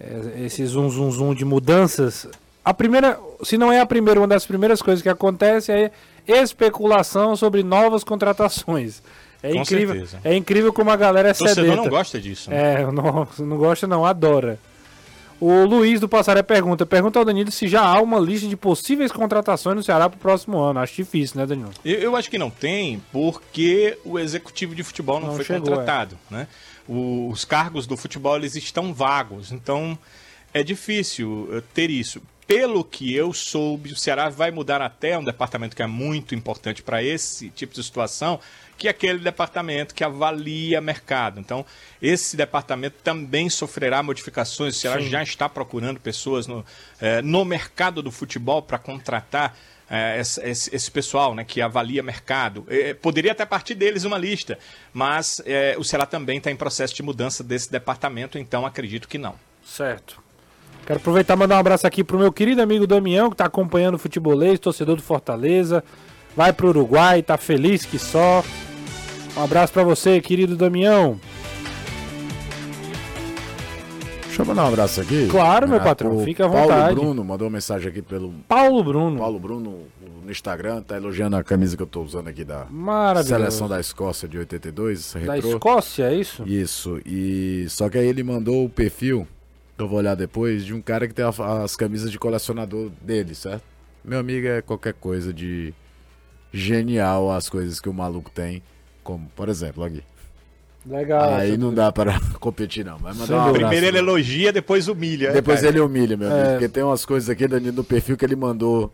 é, esse zoom zoom zoom de mudanças, a primeira, se não é a primeira, uma das primeiras coisas que acontece é especulação sobre novas contratações. É Com incrível, certeza. é incrível como a galera é sedenta. Torcedor não gosta disso. Né? É, não, não gosta não, adora. O Luiz do Passaré pergunta: pergunta ao Danilo se já há uma lista de possíveis contratações no Ceará para o próximo ano. Acho difícil, né, Danilo? Eu, eu, acho que não tem, porque o executivo de futebol não, não foi chegou, contratado. É. Né? O, os cargos do futebol eles estão vagos, então é difícil eh, ter isso. Pelo que eu soube, o Ceará vai mudar até um departamento que é muito importante para esse tipo de situação, que é aquele departamento que avalia mercado. Então, esse departamento também sofrerá modificações. O Ceará Sim. já está procurando pessoas no, eh, no mercado do futebol para contratar eh, esse, esse, esse, pessoal né, que avalia mercado. Eh, poderia até partir deles uma lista, mas o Ceará também está em processo de mudança desse departamento, então acredito que não. Certo. Quero aproveitar e mandar um abraço aqui para o meu querido amigo Damião, que está acompanhando o futebolês, torcedor do Fortaleza. Vai para o Uruguai, tá feliz que só. Um abraço para você, querido Damião. Deixa eu mandar um abraço aqui. Claro, meu patrão, fica à vontade. Paulo Bruno mandou uma mensagem aqui pelo. Paulo Bruno. Paulo Bruno no Instagram, tá elogiando a camisa que eu tô usando aqui da seleção da Escócia de 82. Da retrô. Escócia, é isso? Isso. E só que aí ele mandou o perfil, eu vou olhar depois, de um cara que tem as camisas de colecionador dele, certo? Meu amigo é qualquer coisa de genial as coisas que o maluco tem como, por exemplo, aqui. Legal. Aí não dá para competir, não. Mas mandar um. Primeiro ele elogia, depois humilha. Depois cara. ele humilha, meu amigo. É. Porque tem umas coisas aqui, Danilo, no perfil que ele mandou.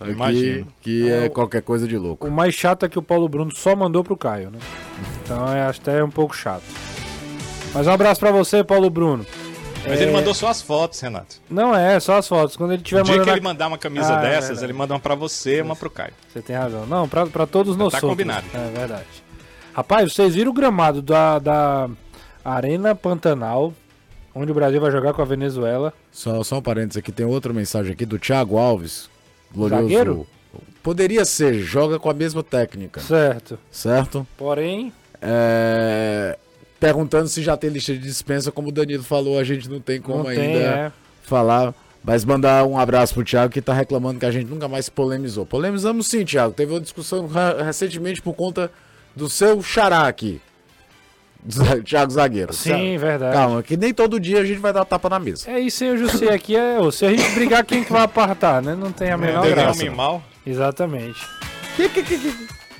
Aqui, Imagino. que é qualquer coisa de louco. O mais chato é que o Paulo Bruno só mandou pro Caio, né? Então é até um pouco chato. Mas um abraço pra você, Paulo Bruno. Mas É, ele mandou só as fotos, Renato. Não é, só as fotos. Quando ele tiver O dia mandando. que ele mandar uma camisa Ah, é dessas, verdade. ele manda uma pra você e uma pro Caio. Você tem razão. Não, pra, pra todos nós Tá outros. combinado. É verdade. Rapaz, vocês viram o gramado da, da Arena Pantanal, onde o Brasil vai jogar com a Venezuela. Só, só um parênteses aqui, tem outra mensagem aqui do Thiago Alves. Glorioso. Zagueiro? Poderia ser, joga com a mesma técnica, Certo. certo? Porém, É, Perguntando se já tem lista de dispensa, como o Danilo falou, a gente não tem como não ainda tem, é. falar. Mas mandar um abraço pro Thiago que tá reclamando que a gente nunca mais polemizou. Polemizamos sim, Thiago. Teve uma discussão re- recentemente por conta do seu xará aqui. Thiago Zagueiro. Sim, verdade. Calma, que nem todo dia a gente vai dar tapa na mesa. É isso aí, o Jussi aqui é. ô, Se a gente brigar, quem que vai apartar, né? Não tem a menor Daniel graça. Mimal. Exatamente.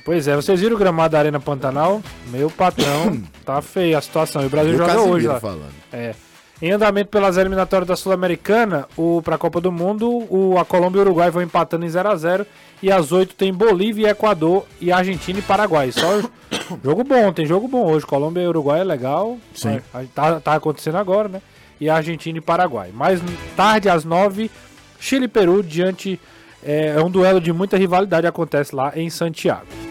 Pois é, vocês viram o gramado da Arena Pantanal? Meu patrão, tá feia a situação. E o Brasil E o joga Casimiro hoje lá. falando. É. Em andamento pelas eliminatórias da Sul-Americana, para a Copa do Mundo, o, a Colômbia e o Uruguai vão empatando em 0 a 0 e às 8 tem Bolívia, Equador e Argentina e Paraguai. Só jogo bom, tem jogo bom hoje. Colômbia e Uruguai é legal. Sim. Tá, tá acontecendo agora, né? E Argentina e Paraguai. Mais tarde às 9, Chile e Peru diante é, é um duelo de muita rivalidade acontece lá em Santiago.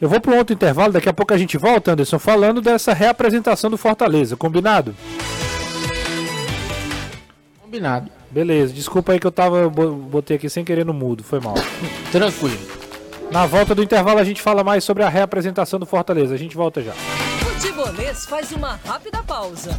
Eu vou para um outro intervalo, daqui a pouco a gente volta, Anderson, falando dessa reapresentação do Fortaleza, combinado? Combinado. Beleza, desculpa aí que eu tava bo- botei aqui sem querer no mudo, foi mal. Tranquilo. Na volta do intervalo a gente fala mais sobre a reapresentação do Fortaleza. A gente volta já. Futebolês faz uma rápida pausa.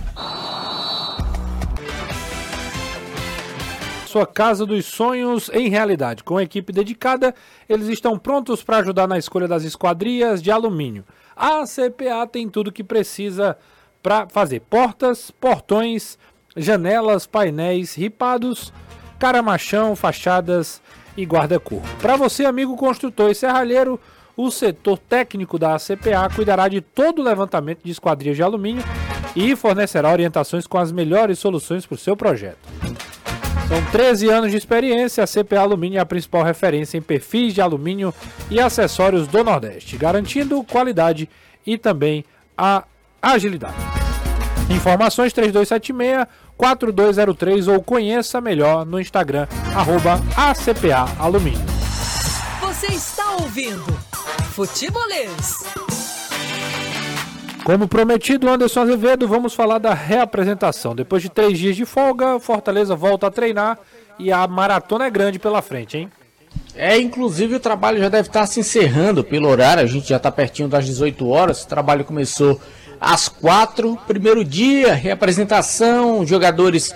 Sua casa dos sonhos em realidade. Com a equipe dedicada, eles estão prontos para ajudar na escolha das esquadrias de alumínio. A CPA tem tudo que precisa para fazer portas, portões, janelas, painéis, ripados, caramachão, fachadas e guarda-corpo. Para você, amigo construtor e serralheiro, o setor técnico da CPA cuidará de todo o levantamento de esquadrias de alumínio e fornecerá orientações com as melhores soluções para o seu projeto. São 13 anos de experiência, a CPA Alumínio é a principal referência em perfis de alumínio e acessórios do Nordeste, garantindo qualidade e também a agilidade. Informações 3276-4203 ou conheça melhor no Instagram, arroba ACPA Alumínio. Você está ouvindo Futebolês. Como prometido, Anderson Azevedo, vamos falar da reapresentação. Depois de três dias de folga, Fortaleza volta a treinar e a maratona é grande pela frente, hein? É, inclusive o trabalho já deve estar se encerrando pelo horário, a gente já está pertinho das 18 horas. O trabalho começou às 4, primeiro dia, reapresentação, jogadores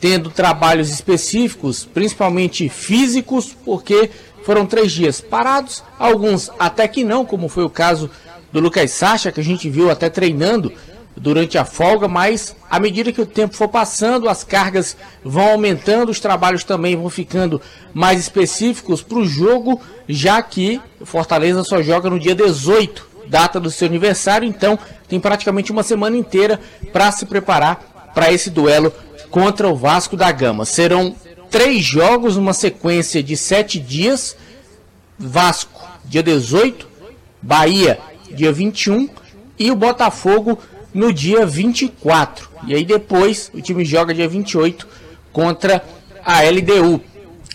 tendo trabalhos específicos, principalmente físicos, porque foram três dias parados, alguns até que não, como foi o caso do Lucas Sacha, que a gente viu até treinando durante a folga, mas à medida que o tempo for passando, as cargas vão aumentando, os trabalhos também vão ficando mais específicos para o jogo, já que Fortaleza só joga no dia 18, data do seu aniversário, então tem praticamente uma semana inteira para se preparar para esse duelo contra o Vasco da Gama. Serão três jogos numa sequência de sete dias. Vasco, dia 18, Bahia, dia 21 e o Botafogo no dia 24. E aí depois o time joga dia 28 contra a LDU.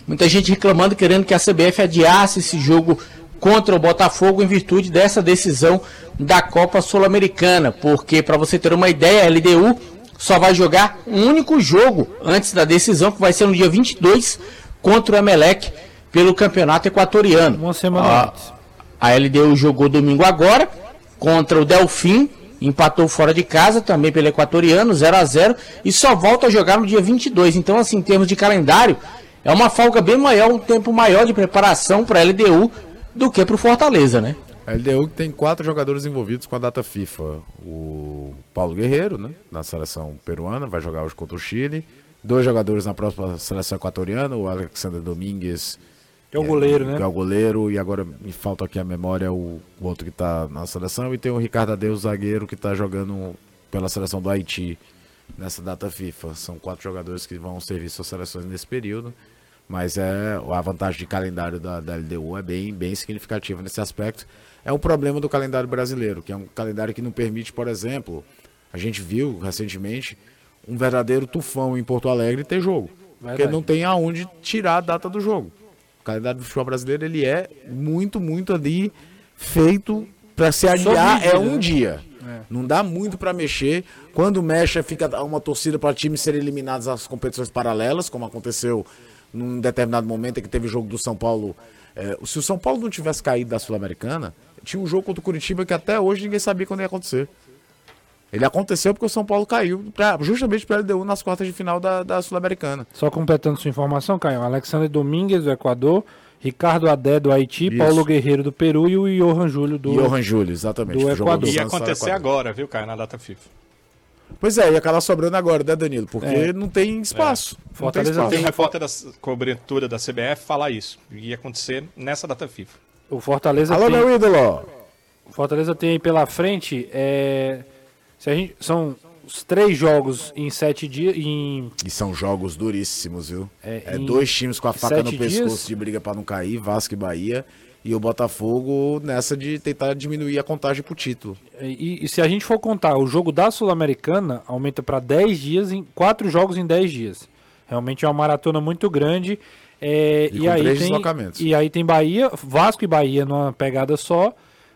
Muita gente reclamando, querendo que a CBF adiasse esse jogo contra o Botafogo em virtude dessa decisão da Copa Sul-Americana, porque para você ter uma ideia, a LDU só vai jogar um único jogo antes da decisão, que vai ser no dia 22 contra o Emelec pelo Campeonato Equatoriano. Uma semana Ah, antes. A LDU jogou domingo agora contra o Delfim, empatou fora de casa também pelo Equatoriano, 0 a 0 e só volta a jogar no dia 22. Então, assim, em termos de calendário, é uma folga bem maior, um tempo maior de preparação para a LDU do que para o Fortaleza, né? A LDU tem quatro jogadores envolvidos com a data FIFA. O Paulo Guerreiro, né? Na seleção peruana, vai jogar hoje contra o Chile. Dois jogadores na próxima seleção equatoriana, o Alexander Domingues Que é o goleiro, né? Que é o goleiro, e agora me falta aqui a memória o, o outro que está na seleção, e tem o Ricardo Adeus, zagueiro, que está jogando pela seleção do Haiti nessa data FIFA. São quatro jogadores que vão servir suas seleções nesse período. Mas é a vantagem de calendário da, da LDU é bem, bem significativa nesse aspecto. É um problema do calendário brasileiro, que é um calendário que não permite, por exemplo, a gente viu recentemente um verdadeiro tufão em Porto Alegre ter jogo. Verdade. Porque não tem aonde tirar a data do jogo. O calendário do futebol brasileiro ele é muito, muito ali feito para se adiar é um né? dia. É. Não dá muito para mexer. Quando mexe, fica uma torcida para times serem eliminados às competições paralelas, como aconteceu num determinado momento em que teve o jogo do São Paulo. É, se o São Paulo não tivesse caído da Sul-Americana, tinha um jogo contra o Curitiba que até hoje ninguém sabia quando ia acontecer. Ele aconteceu porque o São Paulo caiu pra, justamente para a LDU nas quartas de final da, da Sul-Americana. Só completando sua informação, Caio. Alexandre Domingues, do Equador. Ricardo Adé, do Haiti. Isso. Paulo Guerreiro, do Peru. E o Johan Júlio, do Johan Júlio, exatamente. Do Equador. Ia acontecer agora, viu, Caio, na data FIFA. Pois é, ia acabar sobrando agora, né, Danilo? Porque é. não tem espaço. É. Fortaleza tem, espaço. tem repórter da cobertura da CBF falar isso. Ia acontecer nessa data FIFA. O Fortaleza Alô, tem... meu ídolo! O Fortaleza tem aí pela frente é, a gente, são os três jogos em sete dias. Em... E são jogos duríssimos, viu? É, é dois times com a faca no pescoço dias... de briga para não cair, Vasco e Bahia. E o Botafogo nessa de tentar diminuir a contagem pro título. E, e se a gente for contar, o jogo da Sul-Americana aumenta para 10 dias, em quatro jogos em 10 dias. Realmente é uma maratona muito grande. É, e, e aí tem, e aí tem Bahia, Vasco e Bahia numa pegada só.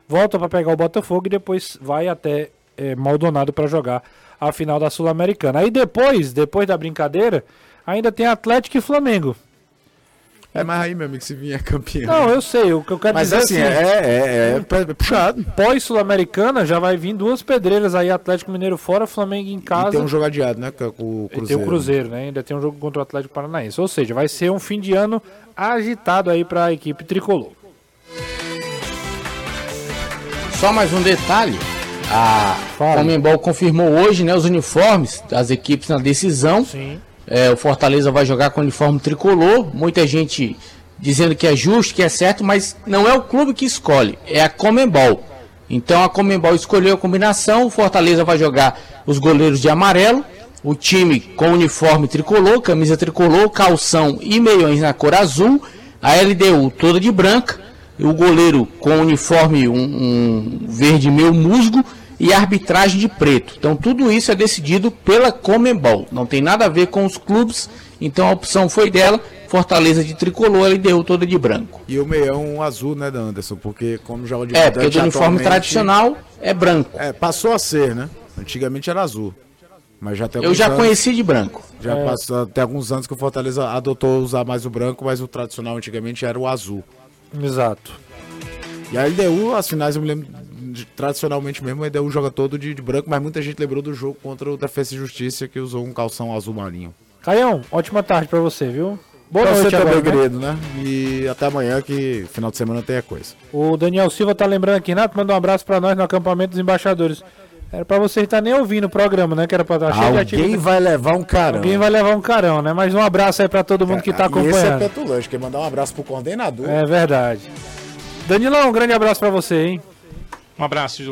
Volta para pegar o Botafogo e depois vai até é, Maldonado para jogar a final da Sul-Americana. Aí depois, depois da brincadeira, ainda tem Atlético e Flamengo. É, mas aí, meu amigo, se vinha campeão. Não, eu sei, o que eu quero mas dizer assim, assim é, é, é, é puxado. Pós-Sul-Americana já vai vir duas pedreiras aí, Atlético Mineiro fora, Flamengo em casa. E tem um jogo adiado, né? Com o Cruzeiro. E tem o Cruzeiro, né? Ainda tem um jogo contra o Atlético Paranaense. Ou seja, vai ser um fim de ano agitado aí para a equipe tricolor. Só mais um detalhe. A Comembol confirmou hoje né, os uniformes das equipes na decisão. Sim. É, o Fortaleza vai jogar com uniforme tricolor. Muita gente dizendo que é justo, que é certo, mas não é o clube que escolhe, é a Comembol. Então a Comembol escolheu a combinação. O Fortaleza vai jogar os goleiros de amarelo, o time com uniforme tricolor, camisa tricolor, calção e meiões na cor azul, a LDU toda de branca o goleiro com uniforme um, um verde meio musgo e arbitragem de preto. Então tudo isso é decidido pela Comembol. Não tem nada a ver com os clubes. Então a opção foi dela. Fortaleza de tricolor, ele deu toda de branco. E o meião azul, né, Anderson? Porque como já o É, porque o uniforme tradicional é branco. É, passou a ser, né? Antigamente era azul. Mas já tem Eu já anos, conheci de branco. Já é. passou até alguns anos que o Fortaleza adotou usar mais o branco, mas o tradicional antigamente era o azul. Exato. E a LDU, as finais eu me lembro tradicionalmente mesmo, a LDU joga todo de, de, branco, mas muita gente lembrou do jogo contra o Defesa e Justiça que usou um calção azul marinho. Caião, ótima tarde para você, viu? Boa pra noite você também, né? querido, né? E até amanhã que final de semana tem a coisa. O Daniel Silva tá lembrando aqui, Nato, manda um abraço para nós no acampamento dos embaixadores. Era pra você estar nem ouvindo o programa, né? Que era pra estar cheio Alguém vai levar um carão. Alguém vai levar um carão, né? Mas um abraço aí pra todo mundo que tá acompanhando. esse é petulante, quer mandar um abraço pro coordenador. É verdade. Danilão, um grande abraço para você, hein? Um abraço,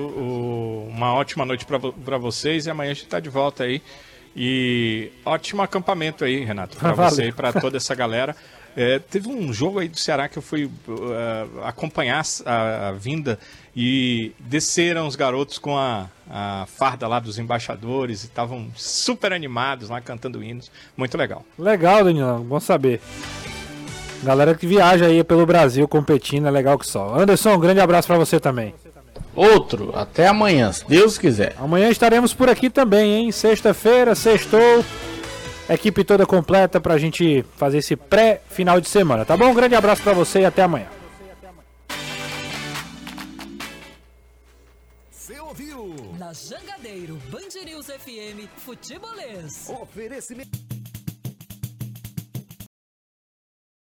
uma ótima noite para vocês e amanhã a gente tá de volta aí. E ótimo acampamento aí, Renato, para você e para toda essa galera. É, teve um jogo aí do Ceará que eu fui uh, acompanhar a, a, vinda e desceram os garotos com a, a farda lá dos embaixadores e estavam super animados lá cantando hinos. Muito legal. Legal, Danilão, bom saber. Galera que viaja aí pelo Brasil competindo, é legal que só. Anderson, um grande abraço para você também. Outro, até amanhã, se Deus quiser. Amanhã estaremos por aqui também, hein? Sexta-feira, sextou. Equipe toda completa pra gente fazer esse pré-final de semana, tá bom? Um grande abraço para você e até amanhã. FM, Futebolês. Oferecimento.